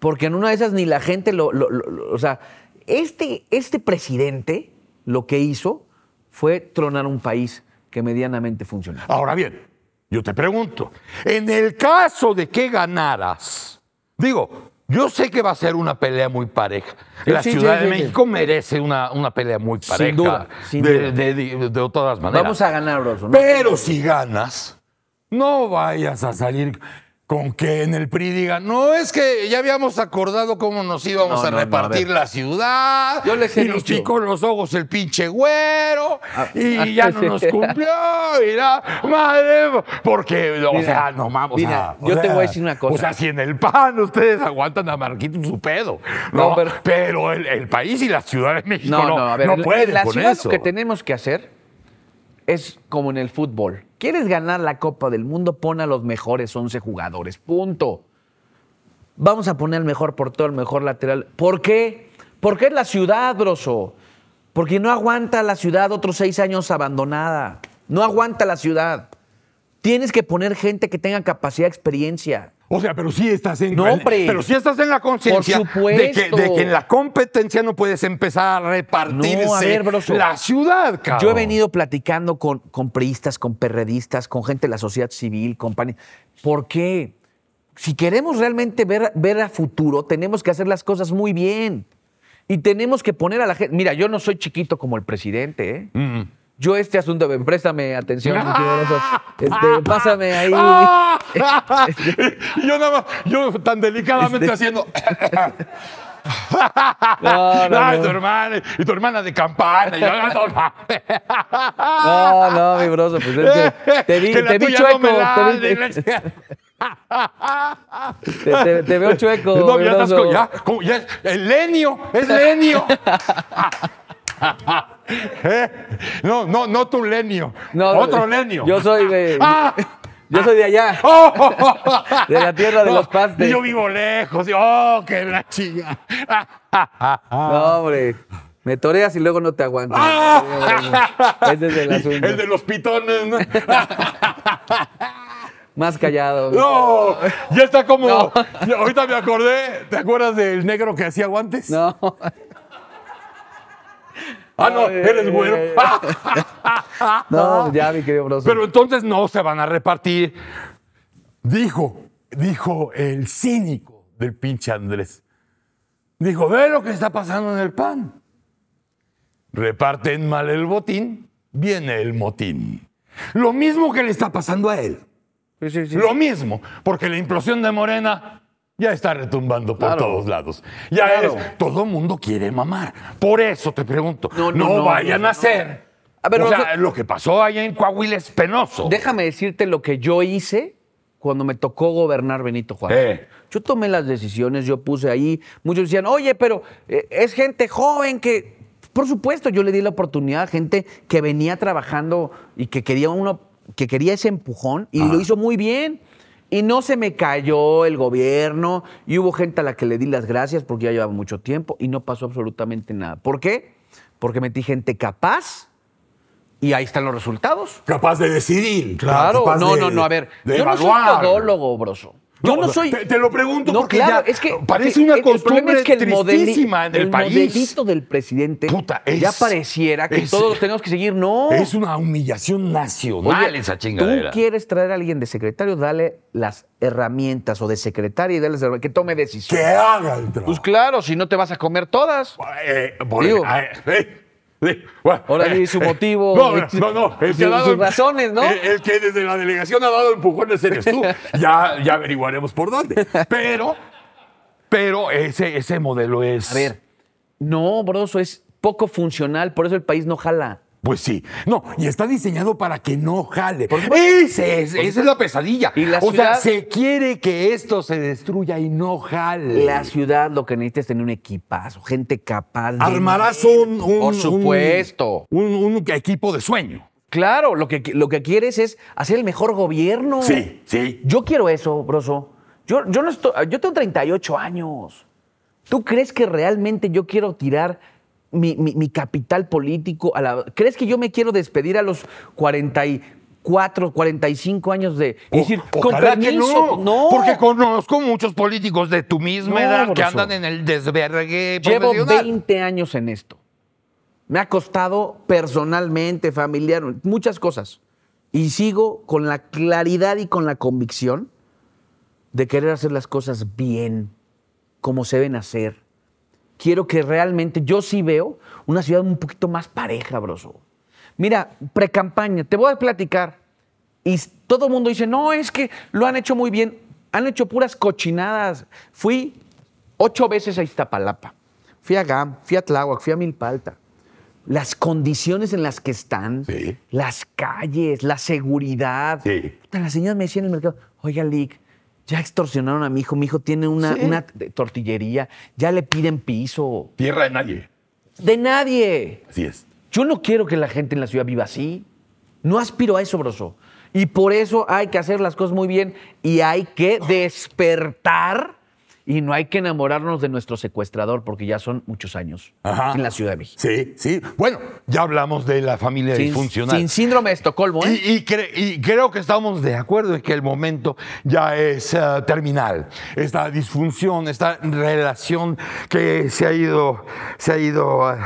Speaker 5: Porque en una de esas ni la gente lo. lo- lo- lo- o sea, este, este presidente lo que hizo fue tronar un país que medianamente funcionaba.
Speaker 2: Ahora bien, yo te pregunto, en el caso de que ganaras, digo, yo sé que va a ser una pelea muy pareja.
Speaker 5: Sí,
Speaker 2: La
Speaker 5: sí,
Speaker 2: Ciudad
Speaker 5: sí,
Speaker 2: de
Speaker 5: sí, sí.
Speaker 2: México merece una, una pelea muy
Speaker 5: Sin
Speaker 2: pareja.
Speaker 5: duda, sin
Speaker 2: de,
Speaker 5: duda.
Speaker 2: de- de- de todas maneras.
Speaker 5: Vamos a ganar, Broso. ¿no?
Speaker 2: Pero si ganas, no vayas a salir con que en el PRI digan, no, es que ya habíamos acordado cómo nos íbamos
Speaker 5: No,
Speaker 2: a
Speaker 5: no, no, a
Speaker 2: repartir la ciudad.
Speaker 5: Yo les he
Speaker 2: y nos picó los ojos el pinche güero.
Speaker 5: Ah,
Speaker 2: y
Speaker 5: ah,
Speaker 2: ya no
Speaker 5: sí.
Speaker 2: nos cumplió. Y la madre, porque, o
Speaker 5: Mira,
Speaker 2: sea, no mames. o
Speaker 5: mira,
Speaker 2: sea, o
Speaker 5: yo te
Speaker 2: sea,
Speaker 5: voy a decir una cosa.
Speaker 2: O sea, si en el PAN ustedes aguantan a Marquito su pedo. No,
Speaker 5: No,
Speaker 2: pero,
Speaker 5: pero-
Speaker 2: el, el país y la Ciudad de México
Speaker 5: No,
Speaker 2: no,
Speaker 5: no, a ver,
Speaker 2: no
Speaker 5: en-
Speaker 2: pueden
Speaker 5: en la
Speaker 2: con
Speaker 5: ciudad
Speaker 2: eso.
Speaker 5: lo que tenemos que hacer es como en el fútbol. ¿Quieres ganar la Copa del Mundo? Pon a los mejores 11 jugadores. Punto. Vamos a poner el mejor portero, el mejor lateral. ¿Por qué? Porque es la ciudad, broso. Porque no aguanta la ciudad otros seis años abandonada. No aguanta la ciudad. Tienes que poner gente que tenga capacidad, experiencia.
Speaker 2: O sea, pero sí estás en,
Speaker 5: No, hombre.
Speaker 2: pero sí estás en la conciencia de que, de que en la competencia no puedes empezar a repartirse
Speaker 5: No, a ver, broso.
Speaker 2: la ciudad, cabrón.
Speaker 5: Yo he venido platicando con, con priistas, con perredistas, con gente de la sociedad civil, con pani- ¿Por qué? Si queremos realmente ver, ver a futuro, tenemos que hacer las cosas muy bien. Y tenemos que poner a la gente. Mira, yo no soy chiquito como el presidente, ¿eh?
Speaker 2: Mm.
Speaker 5: Yo este asunto, ven, préstame atención, mi querido este, pásame ahí.
Speaker 2: ¡Ah! Y yo nada más, yo tan delicadamente
Speaker 5: Este-
Speaker 2: haciendo.
Speaker 5: No, no,
Speaker 2: Ay,
Speaker 5: no.
Speaker 2: tu hermana, y tu hermana de campana. y yo, no, no.
Speaker 5: Mi broso, pues es que te vi,
Speaker 2: Que
Speaker 5: te vi chueco.
Speaker 2: no
Speaker 5: te, vi- te- te- te veo chueco.
Speaker 2: No, ya estás ya, ya es- el lenio, es lenio. ¿Eh? No, no, no tu lenio.
Speaker 5: No,
Speaker 2: Otro lenio.
Speaker 5: Yo soy de.
Speaker 2: ¡Ah!
Speaker 5: Yo soy de allá.
Speaker 2: ¡Oh!
Speaker 5: De la tierra de los pastes.
Speaker 2: Y yo vivo lejos. y- ¡Oh, qué la chinga!
Speaker 5: No, hombre. Me toreas y luego no te aguanto.
Speaker 2: ¡Ah!
Speaker 5: Ese es el asunto.
Speaker 2: El de los pitones. ¿no?
Speaker 5: Más callado.
Speaker 2: No, ya está como.
Speaker 5: No.
Speaker 2: Ahorita me acordé. ¿Te acuerdas del negro que hacía guantes?
Speaker 5: No.
Speaker 2: Ah, no, eres güero.
Speaker 5: No, ya, mi querido broso.
Speaker 2: Pero entonces no se van a repartir. Dijo, dijo el cínico del pinche Andrés. Dijo, ve lo que está pasando en el PAN. Reparten mal el botín, viene el motín. Lo mismo que le está pasando a él.
Speaker 5: Sí, sí, sí.
Speaker 2: Lo mismo, porque la implosión de Morena ya está retumbando por
Speaker 5: Claro.
Speaker 2: todos lados. Ya
Speaker 5: Claro.
Speaker 2: es, todo mundo quiere mamar. Por eso te pregunto,
Speaker 5: No,
Speaker 2: no,
Speaker 5: no, no,
Speaker 2: vayan a hacer.
Speaker 5: A ver,
Speaker 2: o sea, lo que pasó allá en Coahuila es penoso.
Speaker 5: Déjame decirte lo que yo hice cuando me tocó gobernar Benito Juárez.
Speaker 2: Eh.
Speaker 5: Yo tomé las decisiones, yo puse ahí, muchos decían, oye, pero eh, es gente joven que, por supuesto, yo le di la oportunidad a gente que venía trabajando y que quería uno, que quería ese empujón y lo hizo muy bien. Y no se me cayó el gobierno y hubo gente a la que le di las gracias porque ya llevaba mucho tiempo y no pasó absolutamente nada. ¿Por qué? Porque metí gente capaz y ahí están los resultados.
Speaker 2: Capaz de decidir.
Speaker 5: Claro,
Speaker 2: capaz
Speaker 5: no,
Speaker 2: de-
Speaker 5: no, no, a ver, yo no soy todólogo, broso. Yo no, soy.
Speaker 2: Te, te lo pregunto
Speaker 5: No,
Speaker 2: porque
Speaker 5: claro,
Speaker 2: ya
Speaker 5: es que
Speaker 2: parece una
Speaker 5: el- el
Speaker 2: costumbre
Speaker 5: es que el
Speaker 2: tristísima en el,
Speaker 5: el
Speaker 2: país.
Speaker 5: modelito del presidente
Speaker 2: Puta, es-
Speaker 5: ya pareciera que
Speaker 2: es-
Speaker 5: todos tenemos que seguir. No.
Speaker 2: Es una humillación nacional
Speaker 5: Oye,
Speaker 2: esa chingadera.
Speaker 5: Tú quieres traer a alguien de secretario, dale las herramientas o de secretaria y dale las herramientas, que tome decisión.
Speaker 2: Que haga el trabajo.
Speaker 5: Pues claro, si no te vas a comer todas.
Speaker 2: Eh, por-
Speaker 5: Digo.
Speaker 2: eh, eh, eh, bueno,
Speaker 5: Ahora
Speaker 2: eh,
Speaker 5: su motivo,
Speaker 2: No, no, no. El que ha dado
Speaker 5: sus razones, ¿no?
Speaker 2: El, el que desde la delegación ha dado empujones eres tú. Ya, ya averiguaremos por dónde. Pero, pero ese, ese modelo es.
Speaker 5: A ver, no, broso, es poco funcional, por eso el país no jala.
Speaker 2: Pues sí. No, y está diseñado para que no jale. Ese es- esa es la pesadilla.
Speaker 5: Y la
Speaker 2: o sea, se quiere que esto se destruya y no jale.
Speaker 5: La ciudad lo que necesita es tener un equipazo, gente capaz. de-
Speaker 2: Armarás un, un-
Speaker 5: Por supuesto.
Speaker 2: Un, un equipo de sueño.
Speaker 5: Claro, lo que, lo que quieres es hacer el mejor gobierno.
Speaker 2: Sí, sí.
Speaker 5: Yo quiero eso, broso. Yo, yo, no estoy, yo tengo 38 años. ¿Tú crees que realmente yo quiero tirar mi, mi- mi capital político a la... ¿Crees que yo me quiero despedir a los 44, 45 años de... y decir,
Speaker 2: O-
Speaker 5: con
Speaker 2: ojalá que
Speaker 5: permiso,
Speaker 2: no, Porque conozco muchos políticos de tu misma
Speaker 5: No,
Speaker 2: edad que andan en el desvergue
Speaker 5: Llevo
Speaker 2: profesional.
Speaker 5: 20 años en esto. Me ha costado personalmente, familiar, muchas cosas. Y sigo con la claridad y con la convicción de querer hacer las cosas bien, como se deben hacer. Quiero que realmente, yo sí veo una ciudad un poquito más pareja, broso. Mira, precampaña, te voy a platicar. Y todo el mundo dice, no, es que lo han hecho muy bien. Han hecho puras cochinadas. Fui ocho veces a Iztapalapa. Fui a GAM, fui a Tláhuac, fui a Milpalta. Las condiciones en las que están,
Speaker 2: Sí.
Speaker 5: las calles, la seguridad.
Speaker 2: Sí.
Speaker 5: Puta, La señora me decía en el mercado, oiga, Lick, ya extorsionaron a mi hijo, mi hijo tiene una,
Speaker 2: Sí.
Speaker 5: una tortillería, ya le piden piso.
Speaker 2: Tierra de nadie.
Speaker 5: De nadie.
Speaker 2: Así es.
Speaker 5: Yo no quiero que la gente en la ciudad viva así. No aspiro a eso, broso. Y por eso hay que hacer las cosas muy bien y hay que despertar y no hay que enamorarnos de nuestro secuestrador porque ya son muchos años
Speaker 2: Ajá.
Speaker 5: en la Ciudad de México.
Speaker 2: Sí, sí. Bueno, ya hablamos de la familia
Speaker 5: Sin,
Speaker 2: disfuncional.
Speaker 5: sin síndrome de Estocolmo, ¿eh?
Speaker 2: Y, y cre- y creo que estamos de acuerdo en que el momento ya es eh, terminal. Esta disfunción, esta relación que se ha ido, se ha ido eh,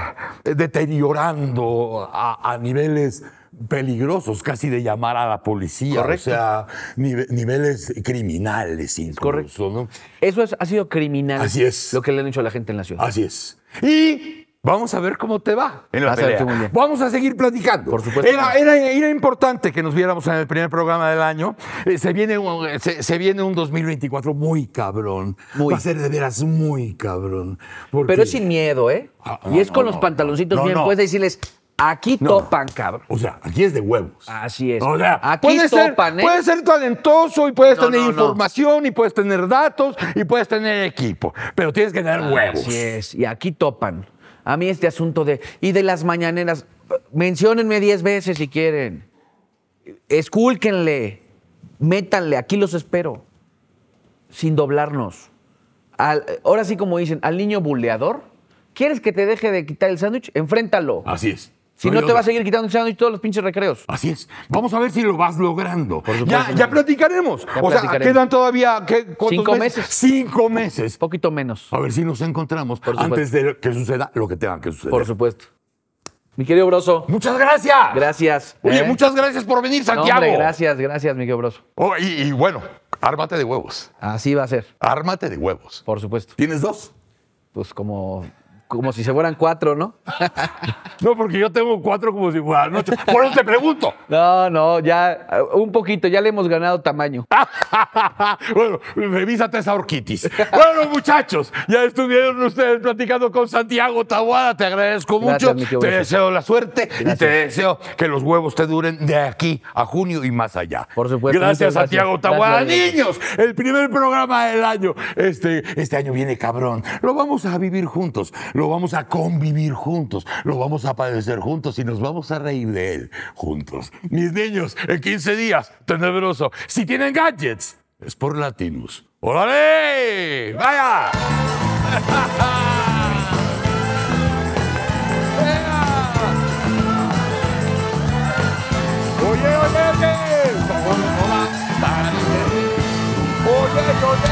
Speaker 2: deteriorando a, a niveles peligrosos, casi de llamar a la policía.
Speaker 5: Correcto.
Speaker 2: O sea, nive- niveles criminales incluso,
Speaker 5: correcto.
Speaker 2: ¿no?
Speaker 5: Eso es- ha sido criminal.
Speaker 2: Así es.
Speaker 5: Lo que le han hecho a la gente en la ciudad.
Speaker 2: Así es. Y vamos a ver cómo te va en la
Speaker 5: a
Speaker 2: pelea.
Speaker 5: bien.
Speaker 2: Vamos a seguir platicando.
Speaker 5: Por supuesto.
Speaker 2: Era, era- era importante que nos viéramos en el primer programa del año. Eh, se, viene un, se, se viene un 2024 muy cabrón.
Speaker 5: Muy.
Speaker 2: Va a ser de veras muy cabrón. porque-
Speaker 5: Pero es sin miedo, ¿eh?
Speaker 2: Ah,
Speaker 5: y es con
Speaker 2: no,
Speaker 5: los pantaloncitos
Speaker 2: No,
Speaker 5: bien. Puedes decirles, aquí
Speaker 2: No.
Speaker 5: topan, cabrón.
Speaker 2: O sea, aquí es de huevos.
Speaker 5: Así es.
Speaker 2: O sea,
Speaker 5: Aquí
Speaker 2: puedes ser,
Speaker 5: topan, ¿eh?
Speaker 2: puedes ser talentoso y puedes
Speaker 5: No,
Speaker 2: tener
Speaker 5: no, no.
Speaker 2: información y puedes tener datos y puedes tener equipo. Pero tienes que tener huevos.
Speaker 5: Así es. Y aquí topan. A mí este asunto de, y de las mañaneras, menciónenme diez veces si quieren. Escúlquenle, métanle, aquí los espero, sin doblarnos. Al- ahora sí, como dicen, al niño buleador, ¿quieres que te deje de quitar el sándwich? Enfréntalo.
Speaker 2: Así es.
Speaker 5: Si no, te va a seguir quitando el sándwich todos los pinches recreos.
Speaker 2: Así es. Vamos a ver si lo vas logrando.
Speaker 5: supuesto,
Speaker 2: ya, ya platicaremos.
Speaker 5: Ya
Speaker 2: o sea,
Speaker 5: platicaremos.
Speaker 2: quedan todavía ¿qué,
Speaker 5: Cinco meses.
Speaker 2: Cinco meses.
Speaker 5: Poquito menos,
Speaker 2: A ver si nos encontramos
Speaker 5: Por
Speaker 2: antes de que suceda lo que tenga que suceder.
Speaker 5: por supuesto. Mi querido Broso,
Speaker 2: Muchas gracias.
Speaker 5: gracias.
Speaker 2: Oye,
Speaker 5: ¿eh?
Speaker 2: muchas gracias por venir,
Speaker 5: No,
Speaker 2: Santiago.
Speaker 5: hombre, gracias, gracias, mi querido Broso.
Speaker 2: Oh, y, y bueno, ármate de huevos.
Speaker 5: Así va a ser,
Speaker 2: Ármate de huevos.
Speaker 5: por supuesto.
Speaker 2: ¿Tienes dos?
Speaker 5: Pues como, como si se fueran cuatro, ¿no?
Speaker 2: No, porque yo tengo cuatro como si fueran ocho. Por eso te pregunto.
Speaker 5: No, no, ya un poquito, ya le hemos ganado tamaño.
Speaker 2: bueno, revísate esa orquitis. Bueno, muchachos, ya estuvieron ustedes platicando con Santiago Tabuada. Te agradezco
Speaker 5: Gracias,
Speaker 2: mucho. Te deseo la suerte y te deseo que los huevos te duren de aquí a junio y más allá.
Speaker 5: Por supuesto,
Speaker 2: Gracias. Santiago Tabuada. Niños, el primer programa del año. Este, este año viene cabrón. Lo vamos a vivir juntos. Lo vamos a convivir juntos. Lo vamos a padecer juntos y nos vamos a reír de él juntos. Mis niños, en 15 días, tenebroso. Si tienen gadgets, es por Latinus. ¡Órale! ¡Vaya! Oye, oye, oye. Oye, oye.